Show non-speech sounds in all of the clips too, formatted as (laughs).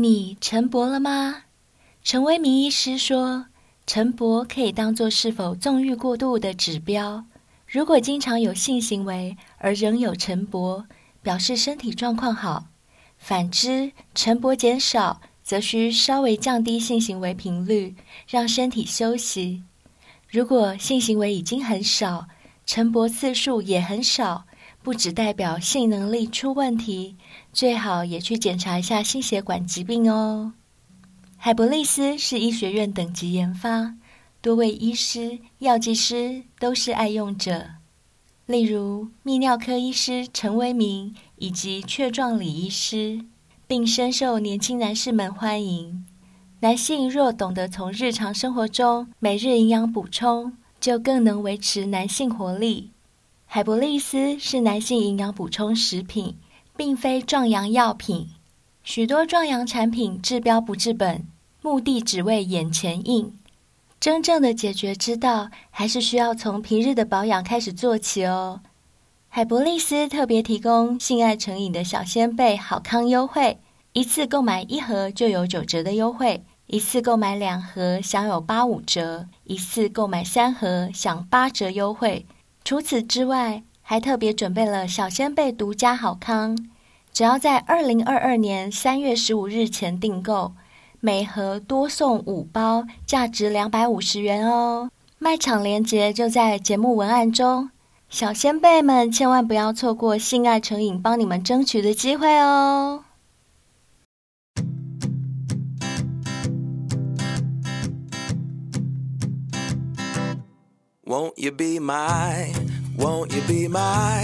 你晨勃了吗？陈威明医师说，晨勃可以当作是否纵欲过度的指标。如果经常有性行为而仍有晨勃，表示身体状况好；反之，晨勃减少，则需稍微降低性行为频率，让身体休息。如果性行为已经很少，晨勃次数也很少，不只代表性能力出问题。最好也去检查一下心血管疾病哦。海博利斯是医学院等级研发，多位医师、药剂师都是爱用者，例如泌尿科医师陈为民以及雀状理医师，并深受年轻男士们欢迎。男性若懂得从日常生活中每日营养补充，就更能维持男性活力。海博利斯是男性营养补充食品。并非壮阳药品，许多壮阳产品治标不治本，目的只为眼前硬。真正的解决之道，还是需要从平日的保养开始做起哦。海博利斯特别提供性爱成瘾的小仙贝好康优惠，一次购买一盒就有九折的优惠，一次购买两盒享有八五折，一次购买三盒享八折优惠。除此之外，还特别准备了小仙贝独家好康，只要在二零二二年三月十五日前订购，每盒多送五包，价值两百五十元哦。卖场链接就在节目文案中，小仙贝们千万不要错过性爱成瘾帮你们争取的机会哦。Won't you be my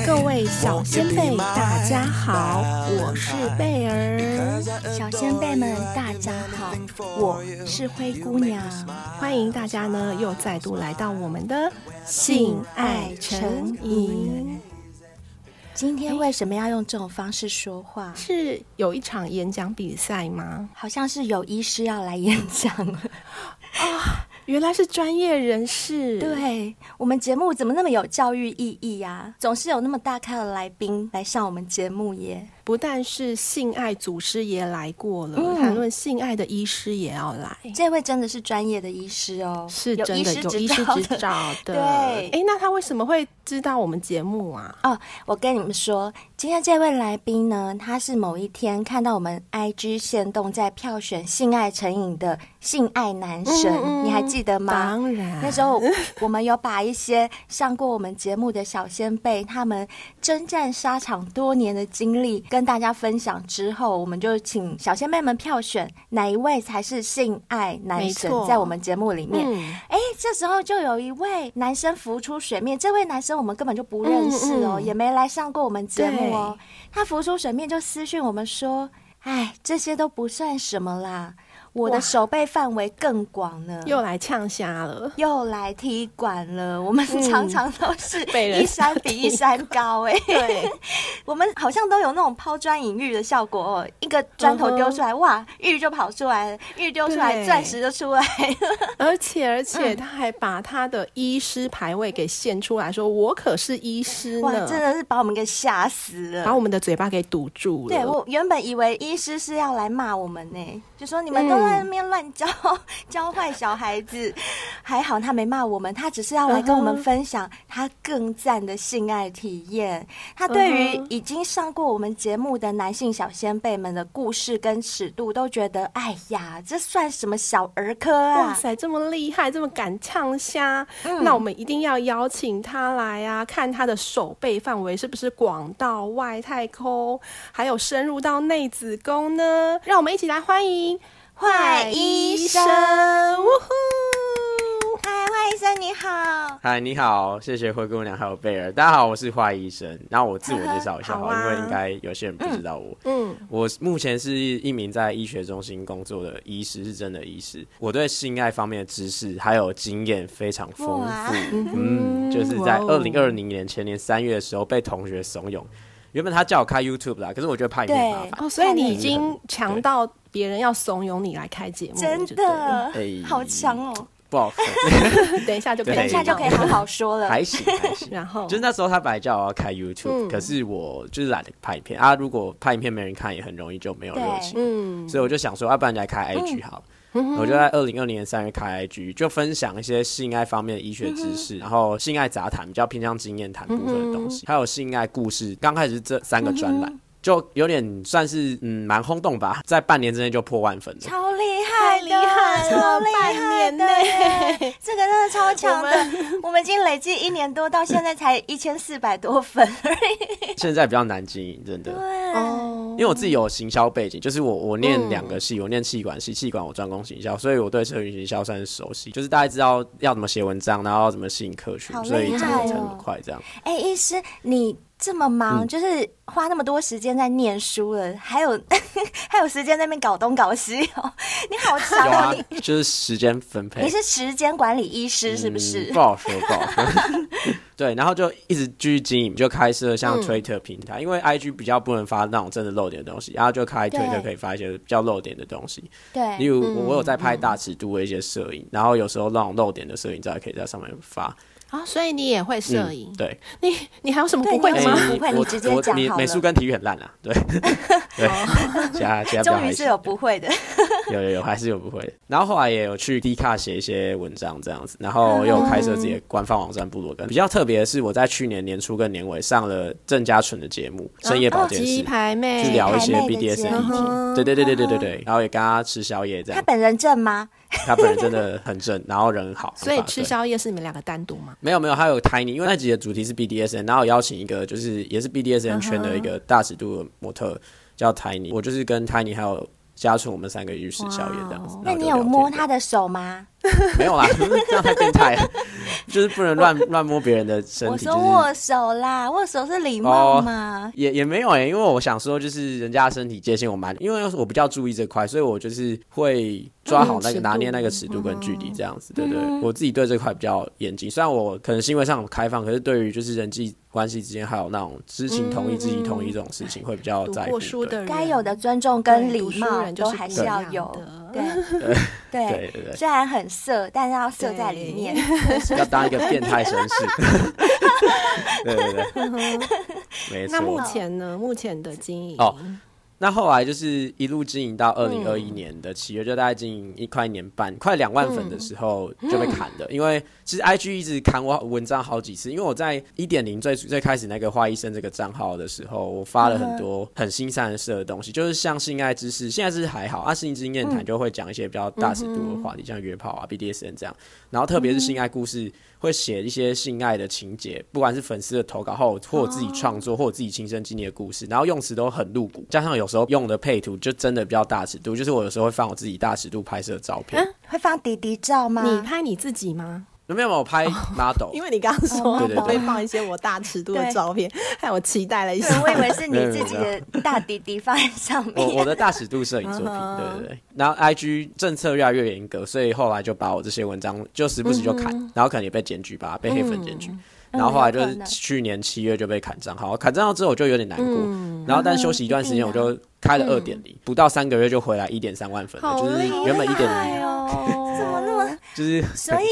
各位小仙贝，大家好，我是贝儿。小仙贝们，大家好，我是灰姑娘。欢迎大家呢，又再度来到我们的性爱成瘾。今天为什么要用这种方式说话？是有一场演讲比赛吗？好像是有医师要来演讲啊。(laughs) 原来是专业人士，对，我们节目怎么那么有教育意义呀？总是有那么大咖的来宾来上我们节目耶。不但是性爱祖师爷来过了，谈论、嗯、性爱的医师也要来。这位真的是专业的医师哦，是真的有医师执照的。(laughs) 对，哎，那他为什么会知道我们节目啊？哦，我跟你们说，今天这位来宾呢，他是某一天看到我们 IG 限动在票选性爱成瘾的性爱男神，嗯嗯，你还记得吗？当然，那时候我们有把一些上过我们节目的小先辈，他们征战沙场多年的经历。跟大家分享之后，我们就请小仙妹们票选哪一位才是性爱男神，在我们节目里面。哎、嗯，这时候就有一位男生浮出水面，这位男生我们根本就不认识哦，嗯嗯，也没来上过我们节目哦。他浮出水面就私讯我们说：“哎，这些都不算什么啦。”我的手背范围更广呢，又来呛虾了，又来踢馆了。我们常常都是一山比一山高哎、欸，(laughs) 对，我们好像都有那种抛砖引玉的效果哦。一个砖头丢出来，uh huh. 哇，玉就跑出来了；玉丢出来，钻石就出来了。而且，而且他还把他的医师牌位给献出来说：“我可是医师呢。”哇，真的是把我们给吓死了，把我们的嘴巴给堵住了。对，我原本以为医师是要来骂我们呢，就说你们都。在那边乱教 (laughs) 教坏小孩子，还好他没骂我们，他只是要来跟我们分享他更赞的性爱体验。他对于已经上过我们节目的男性小先辈们的故事跟尺度，都觉得哎呀，这算什么小儿科啊！哇塞，这么厉害，这么敢呛虾，嗯、那我们一定要邀请他来啊，看他的手背范围是不是广到外太空，还有深入到内子宫呢？让我们一起来欢迎。坏医生，呜呼！嗨，坏医生你好。嗨，你好，谢谢灰姑娘还有贝尔。大家好，我是坏医生。然后我自我介绍一下，(laughs) 好，因为应该有些人不知道我。嗯，我目前是一名在医学中心工作的医师，是真的医师。我对性爱方面的知识还有经验非常丰富。嗯，就是在二零二零年前年三月的时候被同学怂恿。原本他叫我开 YouTube 啦，可是我觉得怕有点麻烦。哦，所以你已经强到别人要怂恿你来开节目，真的，好强哦！不好说。(laughs) 等一下就可以，等一下就可以好好说了。还行还行。然后就是那时候他本来叫我要开 YouTube，、嗯、可是我就是懒得拍影片啊。如果拍影片没人看，也很容易就没有热情。嗯，所以我就想说，要不然来开 IG 好。嗯、我就在二零二零年三月开 IG，就分享一些性爱方面的医学知识，嗯、然后性爱杂谈比较偏向经验谈部分的东西，嗯、还有性爱故事。刚开始这三个专栏。嗯就有点算是嗯蛮轰动吧，在半年之内就破万粉了，超厉害，厉害，超厉害的，这个真的超强的。我们，我们已经累计一年多，到现在才一千四百多粉而已。现在比较难经营，真的。对，因为我自己有行销背景，就是我我念两个系，嗯、我念气管系，气管我专攻行销，所以我对社群行销算是熟悉，就是大家知道要怎么写文章，然后要怎么吸引客群，所以成长很快这样。哎、欸，医师你。这么忙，嗯、就是花那么多时间在念书了，还有 (laughs) 还有时间在那边搞东搞西哦。(laughs) 你好强哦，啊、你就是时间分配。你是时间管理医师是不是？嗯、不好说，不好说。(laughs) 对，然后就一直继续经营，就开设像 Twitter 平台，嗯、因为 IG 比较不能发那种真的露点的东西，然后就开 Twitter 可以发一些比较露点的东西。对，例如我有在拍大尺度的一些摄影，嗯、然后有时候那种露点的摄影照可以在上面发。啊，所以你也会摄影？对，你你还有什么不会的吗？不会，你直接讲好了。美术跟体育很烂啊，对 (laughs) 对，其他其他终于是有不会的，有有有，还是有不会的。然后后来也有去 Dcard 写一些文章这样子，然后又开设自己的官方网站部落格。比较特别的是，我在去年年初跟年尾上了郑家纯的节目《深夜保健室》，去聊一些 BDS 的议题。对对对对对对对，然后也跟他吃宵夜这样。他本人正吗？他本人真的很正，然后人很好，所以吃宵夜是你们两个单独吗？没有没有，还有 Tiny，因为那集的主题是 BDSN，然后邀请一个就是也是 BDSN 圈的一个大尺度的模特叫 Tiny，我就是跟 Tiny 还有家纯我们三个去吃宵夜这样子。那你有摸他的手吗？(laughs) 没有啦，(laughs) 这样太变态了，(laughs) 就是不能乱乱摸别人的身体。我说握手啦，握手是礼貌嘛？也也没有哎，因为我想说，就是人家身体界限我蛮，因为我比较注意这块，所以我就是会抓好那个拿捏那个尺度跟距离这样子，对对。我自己对这块比较严谨，虽然我可能行为上很开放，可是对于就是人际关系之间还有那种知情同意、知情同意这种事情，会比较在乎。该有的尊重跟礼貌都还是要有的。对对对对，虽然很色，但是要色在里面，(laughs) 要当一个变态绅士。(laughs) (laughs) 对对对，没错。那目前呢？目前的经营哦。那后来就是一路经营到二零二一年的七月，嗯、就大概经营一块年半，快两万粉的时候就被砍的。嗯、(gasps) 因为其实 IG 一直砍我文章好几次，因为我在一点零最最开始那个花医生这个账号的时候，我发了很多很新三色的东西，就是像性爱知识，现在是还好啊，性经验谈就会讲一些比较大尺度的话题，嗯、像约炮啊、BDSN 这样，然后特别是性爱故事。会写一些性爱的情节，不管是粉丝的投稿，或或自己创作，或我自己亲身经历的故事，然后用词都很露骨，加上有时候用的配图就真的比较大尺度，就是我有时候会放我自己大尺度拍摄的照片。嗯，会放迪迪照吗？你拍你自己吗？有没有，我拍 model，因为你刚刚说我会放一些我大尺度的照片，害我期待了一下。我以为是你自己的大弟弟放在上面。我我的大尺度摄影作品，对对对。然后 IG 政策越来越严格，所以后来就把我这些文章就时不时就砍，然后可能也被检举吧，被黑粉检举。然后后来就是去年七月就被砍账号，砍账号之后我就有点难过。然后但休息一段时间，我就开了二点零，不到三个月就回来一点三万粉了，就是原本一点零。(laughs) (laughs) 就是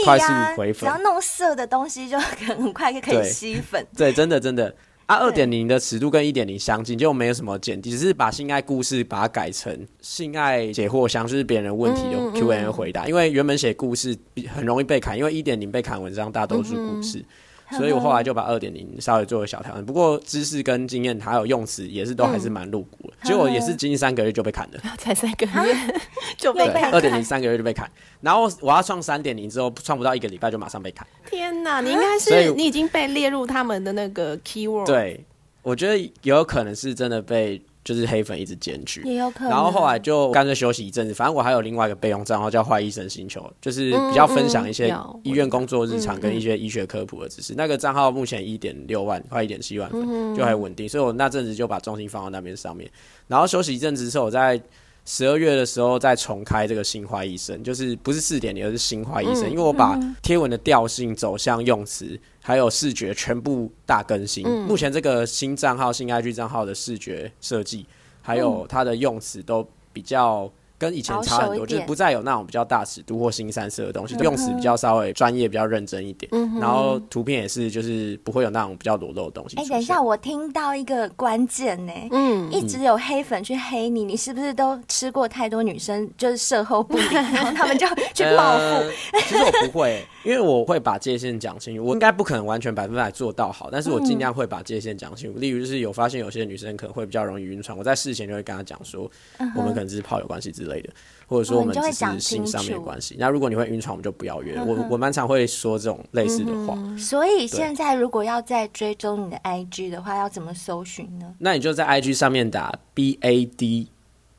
快速回粉，只要弄色的东西就很快就可以吸粉。对，真的真的啊，二点零的尺度跟一点零相近，就没有什么剪辑，只是把性爱故事把它改成性爱解惑箱，就是别人问题的 Q&A 回答。因为原本写故事很容易被砍，因为一点零被砍文章大多数故事。所以我后来就把二点零稍微做个小调整，不过知识跟经验还有用词也是都还是蛮露骨的。结果也是经历三个月就被砍了，(laughs) 才三个月就被砍。二点零三个月就被砍，然后我要创三点零之后，创不到一个礼拜就马上被砍。天哪，你应该是你已经被列入他们的那个 keyword。对，我觉得有可能是真的被。就是黑粉一直检举，也有可能。然后后来就干脆休息一阵子，反正我还有另外一个备用账号叫坏医生星球，就是比较分享一些医院工作日常跟一些医学科普的知识。那个账号目前一点六万，快一点七万粉，就还稳定。所以我那阵子就把重心放到那边上面。然后休息一阵子之后，我在十二月的时候再重开这个心怀医生，就是不是四点零，而是心怀医生，因为我把贴文的调性、走向、用词。还有视觉全部大更新。嗯、目前这个新账号、新 IG 账号的视觉设计，还有它的用词都比较跟以前差很多，就是不再有那种比较大尺度或新三色的东西，用词比较稍微专业、比较认真一点。嗯、然后图片也是，就是不会有那种比较裸露的东西。哎、欸，等一下，我听到一个关键呢，嗯，一直有黑粉去黑你，你是不是都吃过太多女生就是售后不理，(laughs) 然后他们就去报复、呃？其实我不会，因为我会把界限讲清楚。我应该不可能完全百分百做到好，但是我尽量会把界限讲清楚。例如，就是有发现有些女生可能会比较容易晕船，我在事前就会跟她讲说，我们可能只是炮友关系之类的，或者说我们只是性上面的关系。那如果你会晕船，我们就不要约。我我蛮常会说这种类似的话。所以现在如果要再追踪你的 IG 的话，要怎么搜寻呢？那你就在 IG 上面打 B A D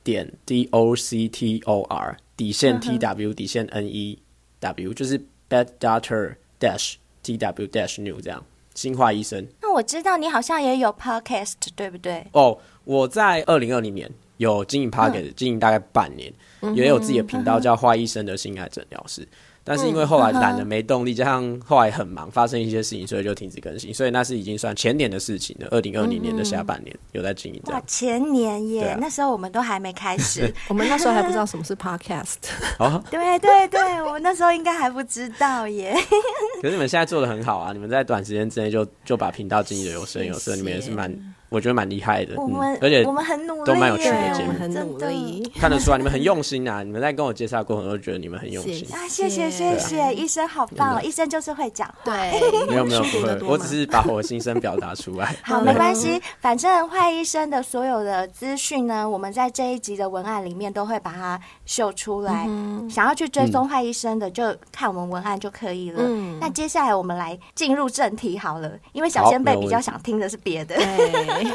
点 D O C T O R 底线 T W 底线 N E W，就是 Bad Doctor Dash T W Dash New 这样。新化医生。那我知道你好像也有 podcast，对不对？哦，oh, 我在二零二零年有经营 podcast，经营大概半年，嗯、也有自己的频道叫坏医生的性爱诊疗室。但是因为后来懒得没动力，加上后来很忙，发生一些事情，所以就停止更新。所以那是已经算前年的事情了。二零二零年的下半年有在经营。哇，前年耶！啊、那时候我们都还没开始，(laughs) 我们那时候还不知道什么是 podcast。(laughs) 哦，(laughs) 对对对，我那时候应该还不知道耶。可是你们现在做的很好啊！你们在短时间之内就就把频道经营的有声有色，你们也是蛮。我觉得蛮厉害的，我们、嗯、而且我们很努力，都蛮有趣的节目，很努力，看得出来你们很用心啊！你们在跟我介绍过程都觉得你们很用心。啊！谢。谢谢谢，医生好棒，医生就是会讲话，对，(laughs) 没有没有不会，我只是把我的心声表达出来。(laughs) 好，没关系，反正坏医生的所有的资讯呢，我们在这一集的文案里面都会把它秀出来。想要去追踪坏医生的，就看我们文案就可以了。嗯，那接下来我们来进入正题好了，因为小仙贝比较想听的是别的。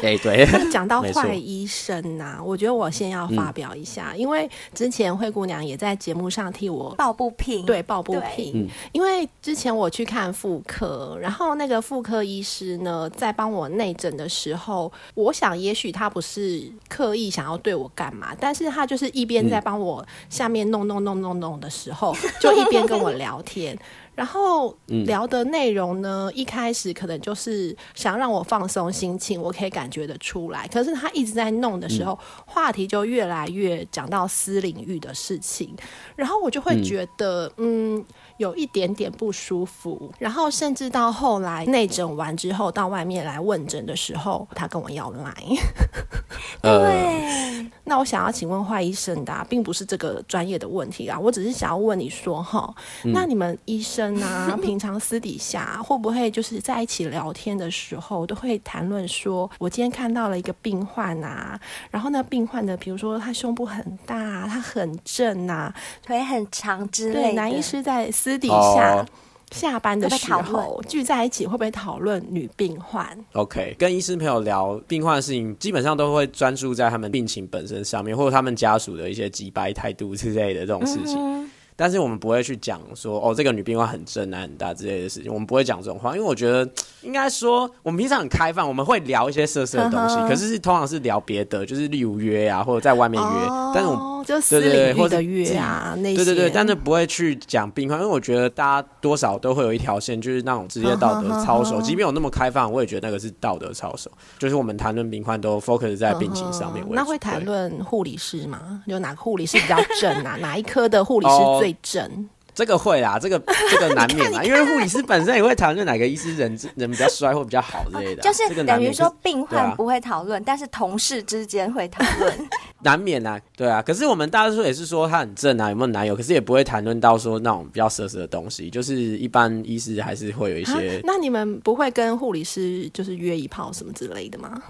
对 (laughs) 对。(laughs) 讲到坏医生呐、啊，我觉得我先要发表一下，嗯、因为之前灰姑娘也在节目上替我抱不平，对，抱不平。因为之前我去看妇科，然后那个妇科医师呢，在帮我内诊的时候，我想也许他不是刻意想要对我干嘛，但是他就是一边在帮我下面弄弄弄弄弄的时候，嗯、就一边跟我聊天。(laughs) 然后聊的内容呢，嗯、一开始可能就是想让我放松心情，我可以感觉得出来。可是他一直在弄的时候，嗯、话题就越来越讲到私领域的事情，然后我就会觉得，嗯。嗯有一点点不舒服，然后甚至到后来内诊完之后，到外面来问诊的时候，他跟我要来。对，那我想要请问坏医生的、啊，并不是这个专业的问题啊，我只是想要问你说哈，嗯、那你们医生啊，(laughs) 平常私底下会不会就是在一起聊天的时候，都会谈论说，我今天看到了一个病患啊，然后呢病患的，比如说他胸部很大，他很正啊，腿很长之类的。对，男医师在私底下下班的时候聚在一起，会不会讨论女病患？OK，跟医生朋友聊病患的事情，基本上都会专注在他们病情本身上面，或者他们家属的一些急败态度之类的这种事情。嗯但是我们不会去讲说哦，这个女病患很正啊很大之类的事情，我们不会讲这种话，因为我觉得应该说我们平常很开放，我们会聊一些色色的东西，呵呵可是通常是聊别的，就是例如约啊，或者在外面约，哦、但是我们就私领域的约啊那些，对对对，但是不会去讲病患，因为我觉得大家多少都会有一条线，就是那种职业道德操守，即便有那么开放，我也觉得那个是道德操守，就是我们谈论病患都 focus 在病情上面。那会谈论护理师吗？有哪个护理师比较正啊？(laughs) 哪一科的护理师最？整这个会啦，这个这个难免 (laughs) 啦，因为护理师本身也会讨论哪个医师人人比较衰或比较好之类的，就是等于说病患不会讨论，啊、但是同事之间会讨论，难免啊，对啊。可是我们大多数也是说他很正啊，有没有男友，可是也不会谈论到说那种比较色色的东西，就是一般医师还是会有一些。那你们不会跟护理师就是约一炮什么之类的吗？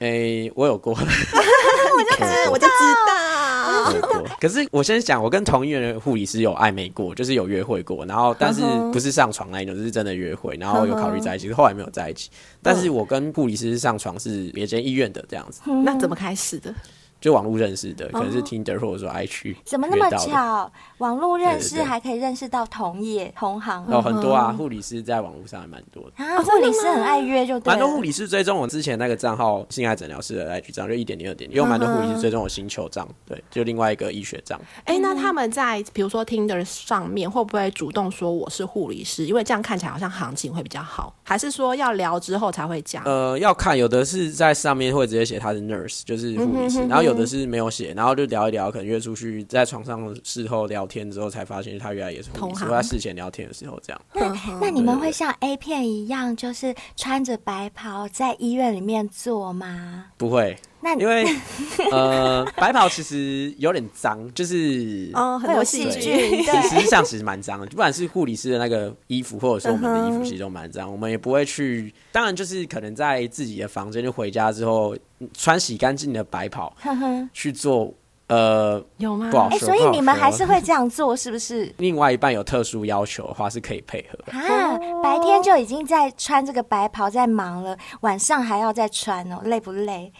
诶、欸，(laughs) (laughs) 我有过，我就知我就知道。有过，(laughs) 可是我先讲，我跟同医院的护理师有暧昧过，就是有约会过，然后但是不是上床那一种，就是真的约会，然后有考虑在一起，后来没有在一起。但是我跟护理师上床是别间医院的这样子。那怎么开始的？就网络认识的，可能是 Tinder 或者说 IG，怎么那么巧？网络认识还可以认识到同业同行，有很多啊。护理师在网络上还蛮多的啊，护理师很爱约，就蛮多护理师追踪我之前那个账号性爱诊疗室的 IG 账，就一点零二点，也有蛮多护理师追踪我星球账，对，就另外一个医学账。哎，那他们在比如说 Tinder 上面会不会主动说我是护理师？因为这样看起来好像行情会比较好，还是说要聊之后才会讲？呃，要看，有的是在上面会直接写他是 nurse，就是护理师，然后有。有的是没有写，然后就聊一聊，可能约出去在床上事后聊天之后，才发现他原来也是同行。我，在事前聊天的时候这样。那那你们会像 A 片一样，就是穿着白袍在医院里面做吗？不会。那因为 (laughs) 呃，白袍其实有点脏，就是哦，很多细菌，实上其实蛮脏的。不管是护理师的那个衣服，或者说我们的衣服，其实都蛮脏。我们也不会去，当然就是可能在自己的房间就回家之后，穿洗干净的白袍去做。呃，有吗？哎、欸，所以你们还是会这样做，是不是？(laughs) 另外一半有特殊要求的话，是可以配合的。啊，白天就已经在穿这个白袍在忙了，晚上还要再穿哦，累不累？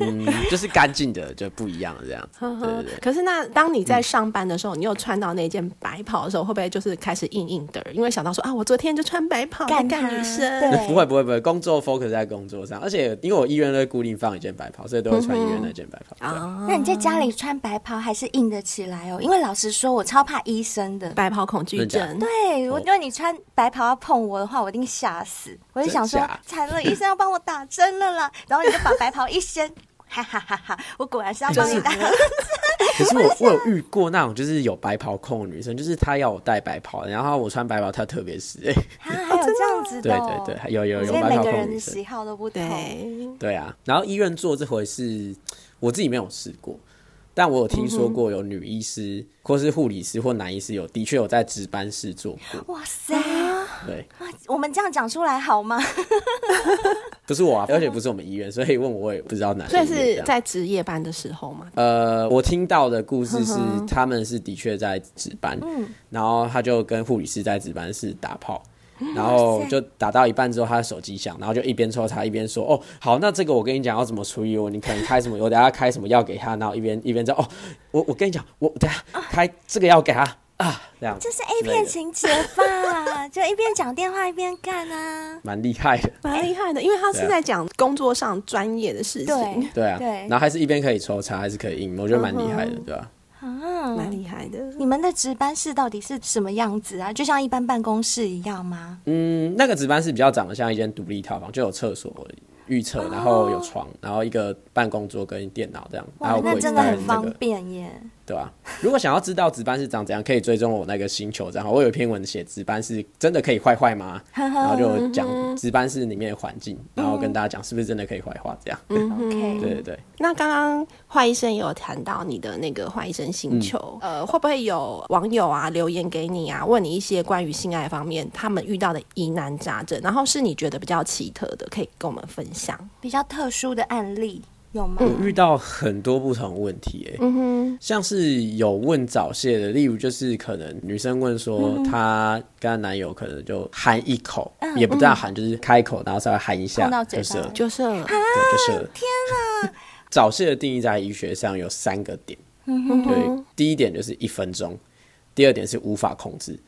嗯，就是干净的就不一样，这样 (laughs) 子。对对对。可是那当你在上班的时候，嗯、你又穿到那件白袍的时候，会不会就是开始硬硬的？因为想到说啊，我昨天就穿白袍干女生。对，不会不会不会，工作 focus 在工作上，而且因为我医院会固定放一件白袍，所以都会穿医院那件白袍。啊、嗯，那你在家里穿白袍还是硬得起来哦？因为老实说，我超怕医生的白袍恐惧症。对，我因为你穿白袍要碰我的话，我一定吓死。我就想说，惨了，医生要帮我打针了啦！(laughs) 然后你就把白袍一掀。哈哈哈！哈，我果然是要帮你打。可是我我有遇过那种就是有白袍控的女生，就是她要我戴白袍，然后我穿白袍，她特别死。哎，(laughs) 还有这样子的？对对对，有有有白袍控女生。每个人的喜好都不同。对啊，然后医院做这回事，我自己没有试过。但我有听说过有女医师，或是护理师或男医师有的确有在值班室做过。哇塞！对，我们这样讲出来好吗？(laughs) 不是我啊，而且不是我们医院，所以问我我也不知道哪。所以是在值夜班的时候吗？呃，我听到的故事是他们是的确在值班，嗯，然后他就跟护理师在值班室打炮。然后就打到一半之后，他的手机响，然后就一边抽查一边说：“哦，好，那这个我跟你讲要怎么处理我，你可能开什么，我等下开什么药给他，然后一边一边在哦，我我跟你讲，我等下开这个药给他啊，这样。”这是 A 片情节吧？就一边讲电话一边干啊，蛮厉害的，蛮厉害的，因为他是在讲工作上专业的事情，对对啊，对，然后还是一边可以抽查，还是可以硬，我觉得蛮厉害的，对吧？啊，蛮厉害的。你们的值班室到底是什么样子啊？就像一般办公室一样吗？嗯，那个值班室比较长得像一间独立套房，就有厕所、预测，然后有床，然后一个办公桌跟电脑这样，然后柜子，那真的很方便耶。对吧？如果想要知道值班室长怎样，可以追踪我那个星球账号。我有一篇文写值班室真的可以坏坏吗？(laughs) 然后就讲值班室里面的环境，然后跟大家讲是不是真的可以坏话这样。嗯，OK，对对对。那刚刚坏医生也有谈到你的那个坏医生星球，嗯、呃，会不会有网友啊留言给你啊，问你一些关于性爱方面他们遇到的疑难杂症，然后是你觉得比较奇特的，可以跟我们分享比较特殊的案例。有吗？我遇到很多不同问题、欸，哎、嗯哼，像是有问早泄的，例如就是可能女生问说，她跟她男友可能就含一口，嗯、也不这样含，就是开口，然后稍微含一下就射，就射了，对，就射了。天哪！早泄的定义在医学上有三个点，嗯，对，第一点就是一分钟，第二点是无法控制。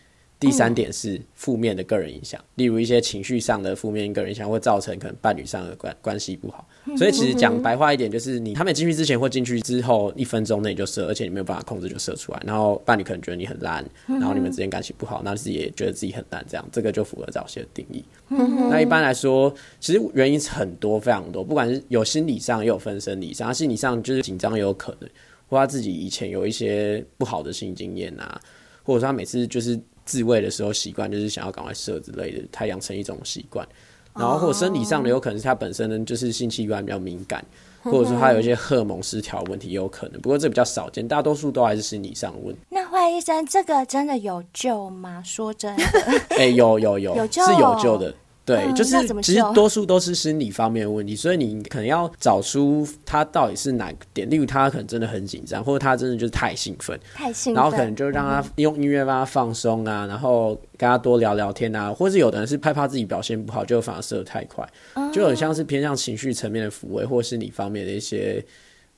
第三点是负面的个人影响，例如一些情绪上的负面个人影响，会造成可能伴侣上的关关系不好。所以其实讲白话一点，就是你他们进去之前或进去之后一分钟内就射，而且你没有办法控制就射出来，然后伴侣可能觉得你很烂，然后你们之间感情不好，那自己也觉得自己很烂，这样这个就符合早泄的定义。那一般来说，其实原因很多，非常多，不管是有心理上，也有分生理上。他心理上就是紧张也有可能，或他自己以前有一些不好的性经验啊，或者说他每次就是。自慰的时候习惯就是想要赶快射之类的，他养成一种习惯，然后或者生理上的有可能是他本身呢就是性器官比较敏感，或者说他有一些荷尔蒙失调问题也有可能，不过这比较少见，大多数都还是心理上的问题。那坏医生，这个真的有救吗？说真的，(laughs) 哎、欸，有有有，有救哦、是有救的。对，嗯、就是其实多数都是心理方面的问题，所以你可能要找出他到底是哪个点，例如他可能真的很紧张，或者他真的就是太兴奋，太兴奋，然后可能就让他用音乐让他放松啊，嗯、然后跟他多聊聊天啊，或是有的人是害怕自己表现不好，就反而射得太快，嗯、就很像是偏向情绪层面的抚慰，或是心理方面的一些。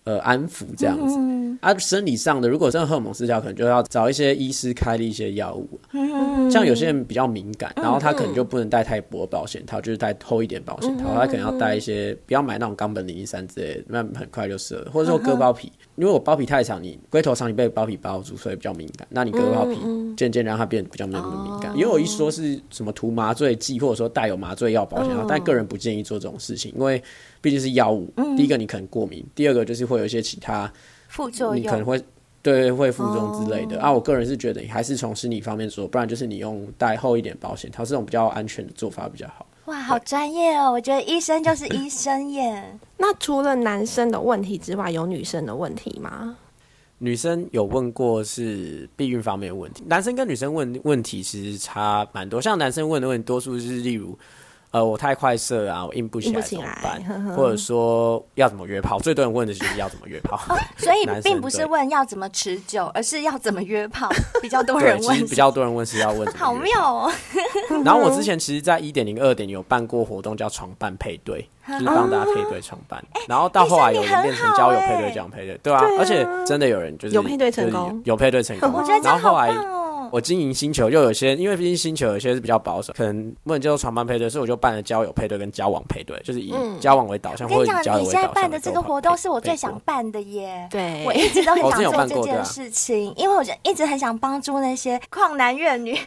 呃，安抚这样子，嗯、啊，生理上的，如果真的荷尔蒙失调，可能就要找一些医师开的一些药物。嗯、像有些人比较敏感，然后他可能就不能戴太薄保险套，就是戴厚一点保险套，嗯、他可能要戴一些，不要买那种冈本零一三之类的，那很快就射了，或者说割包皮。因为我包皮太长，你龟头长，你被包皮包住，所以比较敏感。那你割包皮，渐渐让它变得比较没有那么敏感。因为我一说是什么涂麻醉剂，或者说带有麻醉药保险套，但个人不建议做这种事情，因为毕竟是药物。第一个你可能过敏，第二个就是会有一些其他副作用，你可能会对会副作用之类的。啊，我个人是觉得你还是从生理方面做，不然就是你用带厚一点保险它，这种比较安全的做法比较好。哇，好专业哦！我觉得医生就是医生耶。(laughs) 那除了男生的问题之外，有女生的问题吗？女生有问过是避孕方面的问题，男生跟女生问问题其实差蛮多。像男生问的问题，多数是例如。呃，我太快射啊，我硬不起来怎么办？呵呵或者说要怎么约炮？最多人问的就是要怎么约炮。(laughs) 哦，所以并不是问要怎么持久，而是要怎么约炮，(laughs) 比较多人问。对，其实比较多人问是要问。好妙哦！(laughs) 然后我之前其实，在一点零、二点有办过活动，叫床伴配对，就是帮大家配对床伴。嗯、然后到后来有人变成交友配对，这样配对，对啊，而且真的有人就是有配对成功，有配对成功。我觉得这样好棒。我经营星球，又有些，因为毕竟星球有些是比较保守，可能不能接受床伴配对，所以我就办了交友配对跟交往配对，就是以交往为导向，或者以交友为导向。你现在办的这个活动是我最想办的耶！对，我一直都很想 (laughs) 做这件事情，因为我就一直很想帮助那些旷男怨女，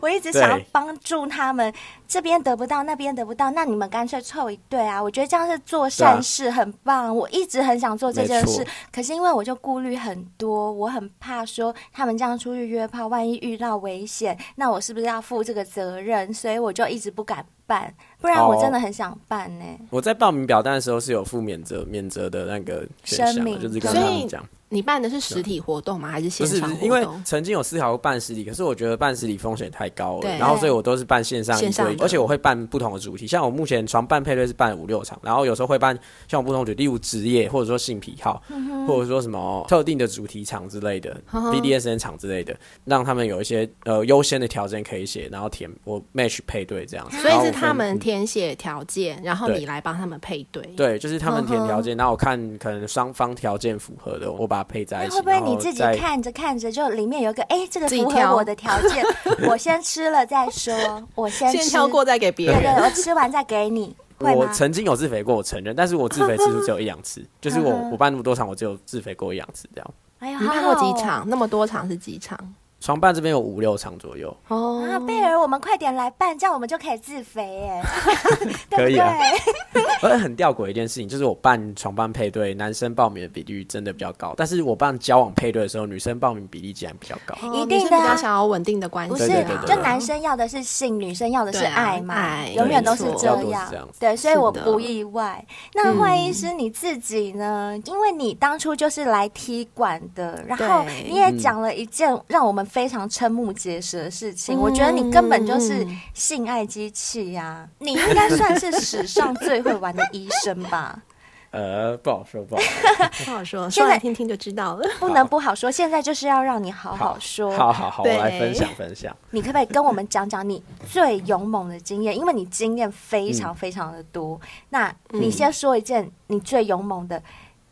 我一直想要帮助他们。这边得不到，那边得不到，那你们干脆凑一对啊！我觉得这样是做善事，很棒。我一直很想做这件事，可是因为我就顾虑很多，我很怕说他们这样出去约炮，万一遇到危险，那我是不是要负这个责任？所以我就一直不敢办，不然我真的很想办呢。我在报名表单的时候是有负免责免责的那个声明，就是跟他们讲。你办的是实体活动吗？还是线上活动？因为曾经有思考过办实体，可是我觉得办实体风险太高了，然后所以我都是办线上一对，而且我会办不同的主题。像我目前床办配对是办五六场，然后有时候会办像我不同主题，例如职业，或者说性癖好，或者说什么特定的主题场之类的，BDSN 场之类的，让他们有一些呃优先的条件可以写，然后填我 match 配对这样子。所以是他们填写条件，然后你来帮他们配对。对，就是他们填条件，然后我看可能双方条件符合的，我把它配在一起。会你自己看着看着，就里面有一个哎，这个符合我的条件，我 (laughs) 先吃了再说。(laughs) 我先吃先挑过再给别人，对对，我吃完再给你。(laughs) 我曾经有自肥过，我承认，但是我自肥次数只有一两次，就是我我办那么多场，我只有自肥过一两次这样。哎呀，你看过几场？那么多场是几场？床伴这边有五六场左右哦，啊，贝尔，我们快点来办，这样我们就可以自肥耶，(laughs) 可以啊。(laughs) 而且很吊诡一件事情，就是我办床伴配对，男生报名的比例真的比较高，但是我办交往配对的时候，女生报名比例竟然比较高。一定的，比较想要稳定的关系，不是？就男生要的是性，女生要的是爱嘛，永远都是这样。对，所以我不意外。那换医师你自己呢？因为你当初就是来踢馆的，然后你也讲了一件让我们。非常瞠目结舌的事情，我觉得你根本就是性爱机器呀！你应该算是史上最会玩的医生吧？(laughs) 呃，不好说，不好说，(laughs) 不好说。现在听听就知道了，不能不好说。现在就是要让你好好说，好好好，我来分享分享。你可不可以跟我们讲讲你最勇猛的经验？因为你经验非常非常的多，那你先说一件你最勇猛的。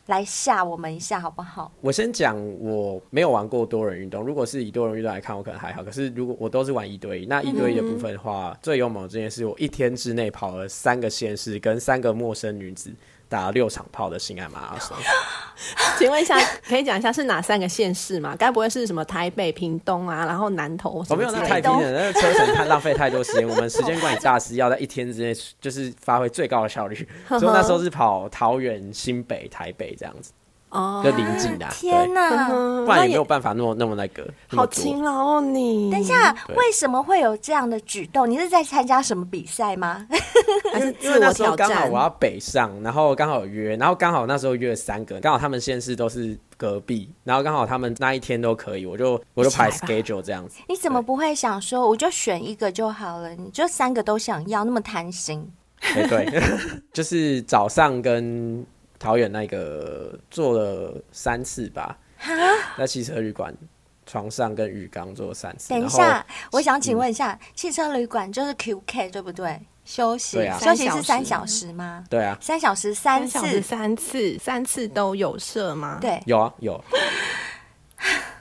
来吓我们一下好不好？我先讲，我没有玩过多人运动。如果是以多人运动来看，我可能还好。可是如果我都是玩一对一，那一对一的部分的话，最勇猛这件事，我一天之内跑了三个县市，跟三个陌生女子。打了六场炮的性爱马拉松，(laughs) 请问一下，可以讲一下是哪三个县市吗？该不会是什么台北、屏东啊，然后南投？我没有那太平的，那个车程太浪费太多时间。我们时间管理大师要在一天之内就是发挥最高的效率，所以那时候是跑桃园、新北、台北这样子。哦，就临近的，天哪！不然也没有办法那么那么那个，好勤劳哦你。等一下，为什么会有这样的举动？你是在参加什么比赛吗？(laughs) 还是自我挑战？刚好我要北上，然后刚好约，然后刚好那时候约了三个，刚好他们县市都是隔壁，然后刚好他们那一天都可以，我就我就排 schedule 这样子。你怎么不会想说，我就选一个就好了？你就三个都想要，那么贪心？哎，对，(laughs) 就是早上跟。桃园那个做了三次吧，在汽车旅馆床上跟浴缸做了三次。等一下，我想请问一下，汽车旅馆就是 QK 对不对？休息，休息是三小时吗？对啊，三小时三次，三次，三次都有设吗？对，有啊，有。(laughs)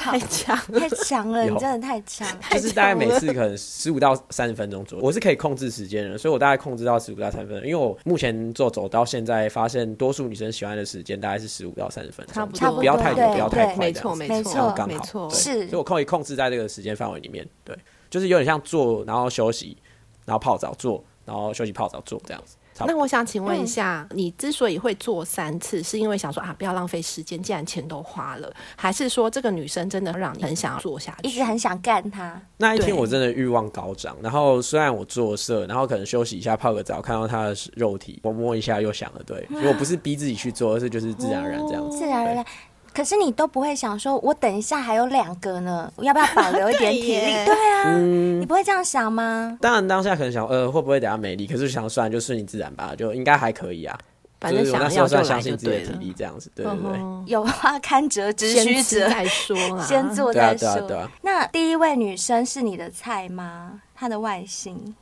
太强，太强了，你真的太强。就是大概每次可能十五到三十分钟左右，我是可以控制时间的，所以我大概控制到十五到三十分钟。因为我目前做走到现在，发现多数女生喜欢的时间大概是十五到三十分钟，差不多，不要太久，不要太快，没错没错，刚好是，所以我可以控制在这个时间范围里面，对，就是有点像做，然后休息，然后泡澡做，然后休息泡澡做这样子。那我想请问一下，嗯、你之所以会做三次，是因为想说啊，不要浪费时间，既然钱都花了，还是说这个女生真的让你很想要做下去，一直很想干她？那一天我真的欲望高涨，然后虽然我做色，然后可能休息一下，泡个澡，看到她的肉体，我摸一下又想了，对，(laughs) 如果不是逼自己去做，而是就是自然而然这样子，自然而然。可是你都不会想说，我等一下还有两个呢，我要不要保留一点体力？(laughs) 对，对啊，嗯、你不会这样想吗？当然，当下可能想，呃，会不会等下没力？可是想算就顺其自然吧，就应该还可以啊。反正想要就来就对了，相信自己的体力这样子，对对对。有花堪折直须折，再说啦，先做再说。对啊，对啊，对啊。那第一位女生是你的菜吗？她的外形？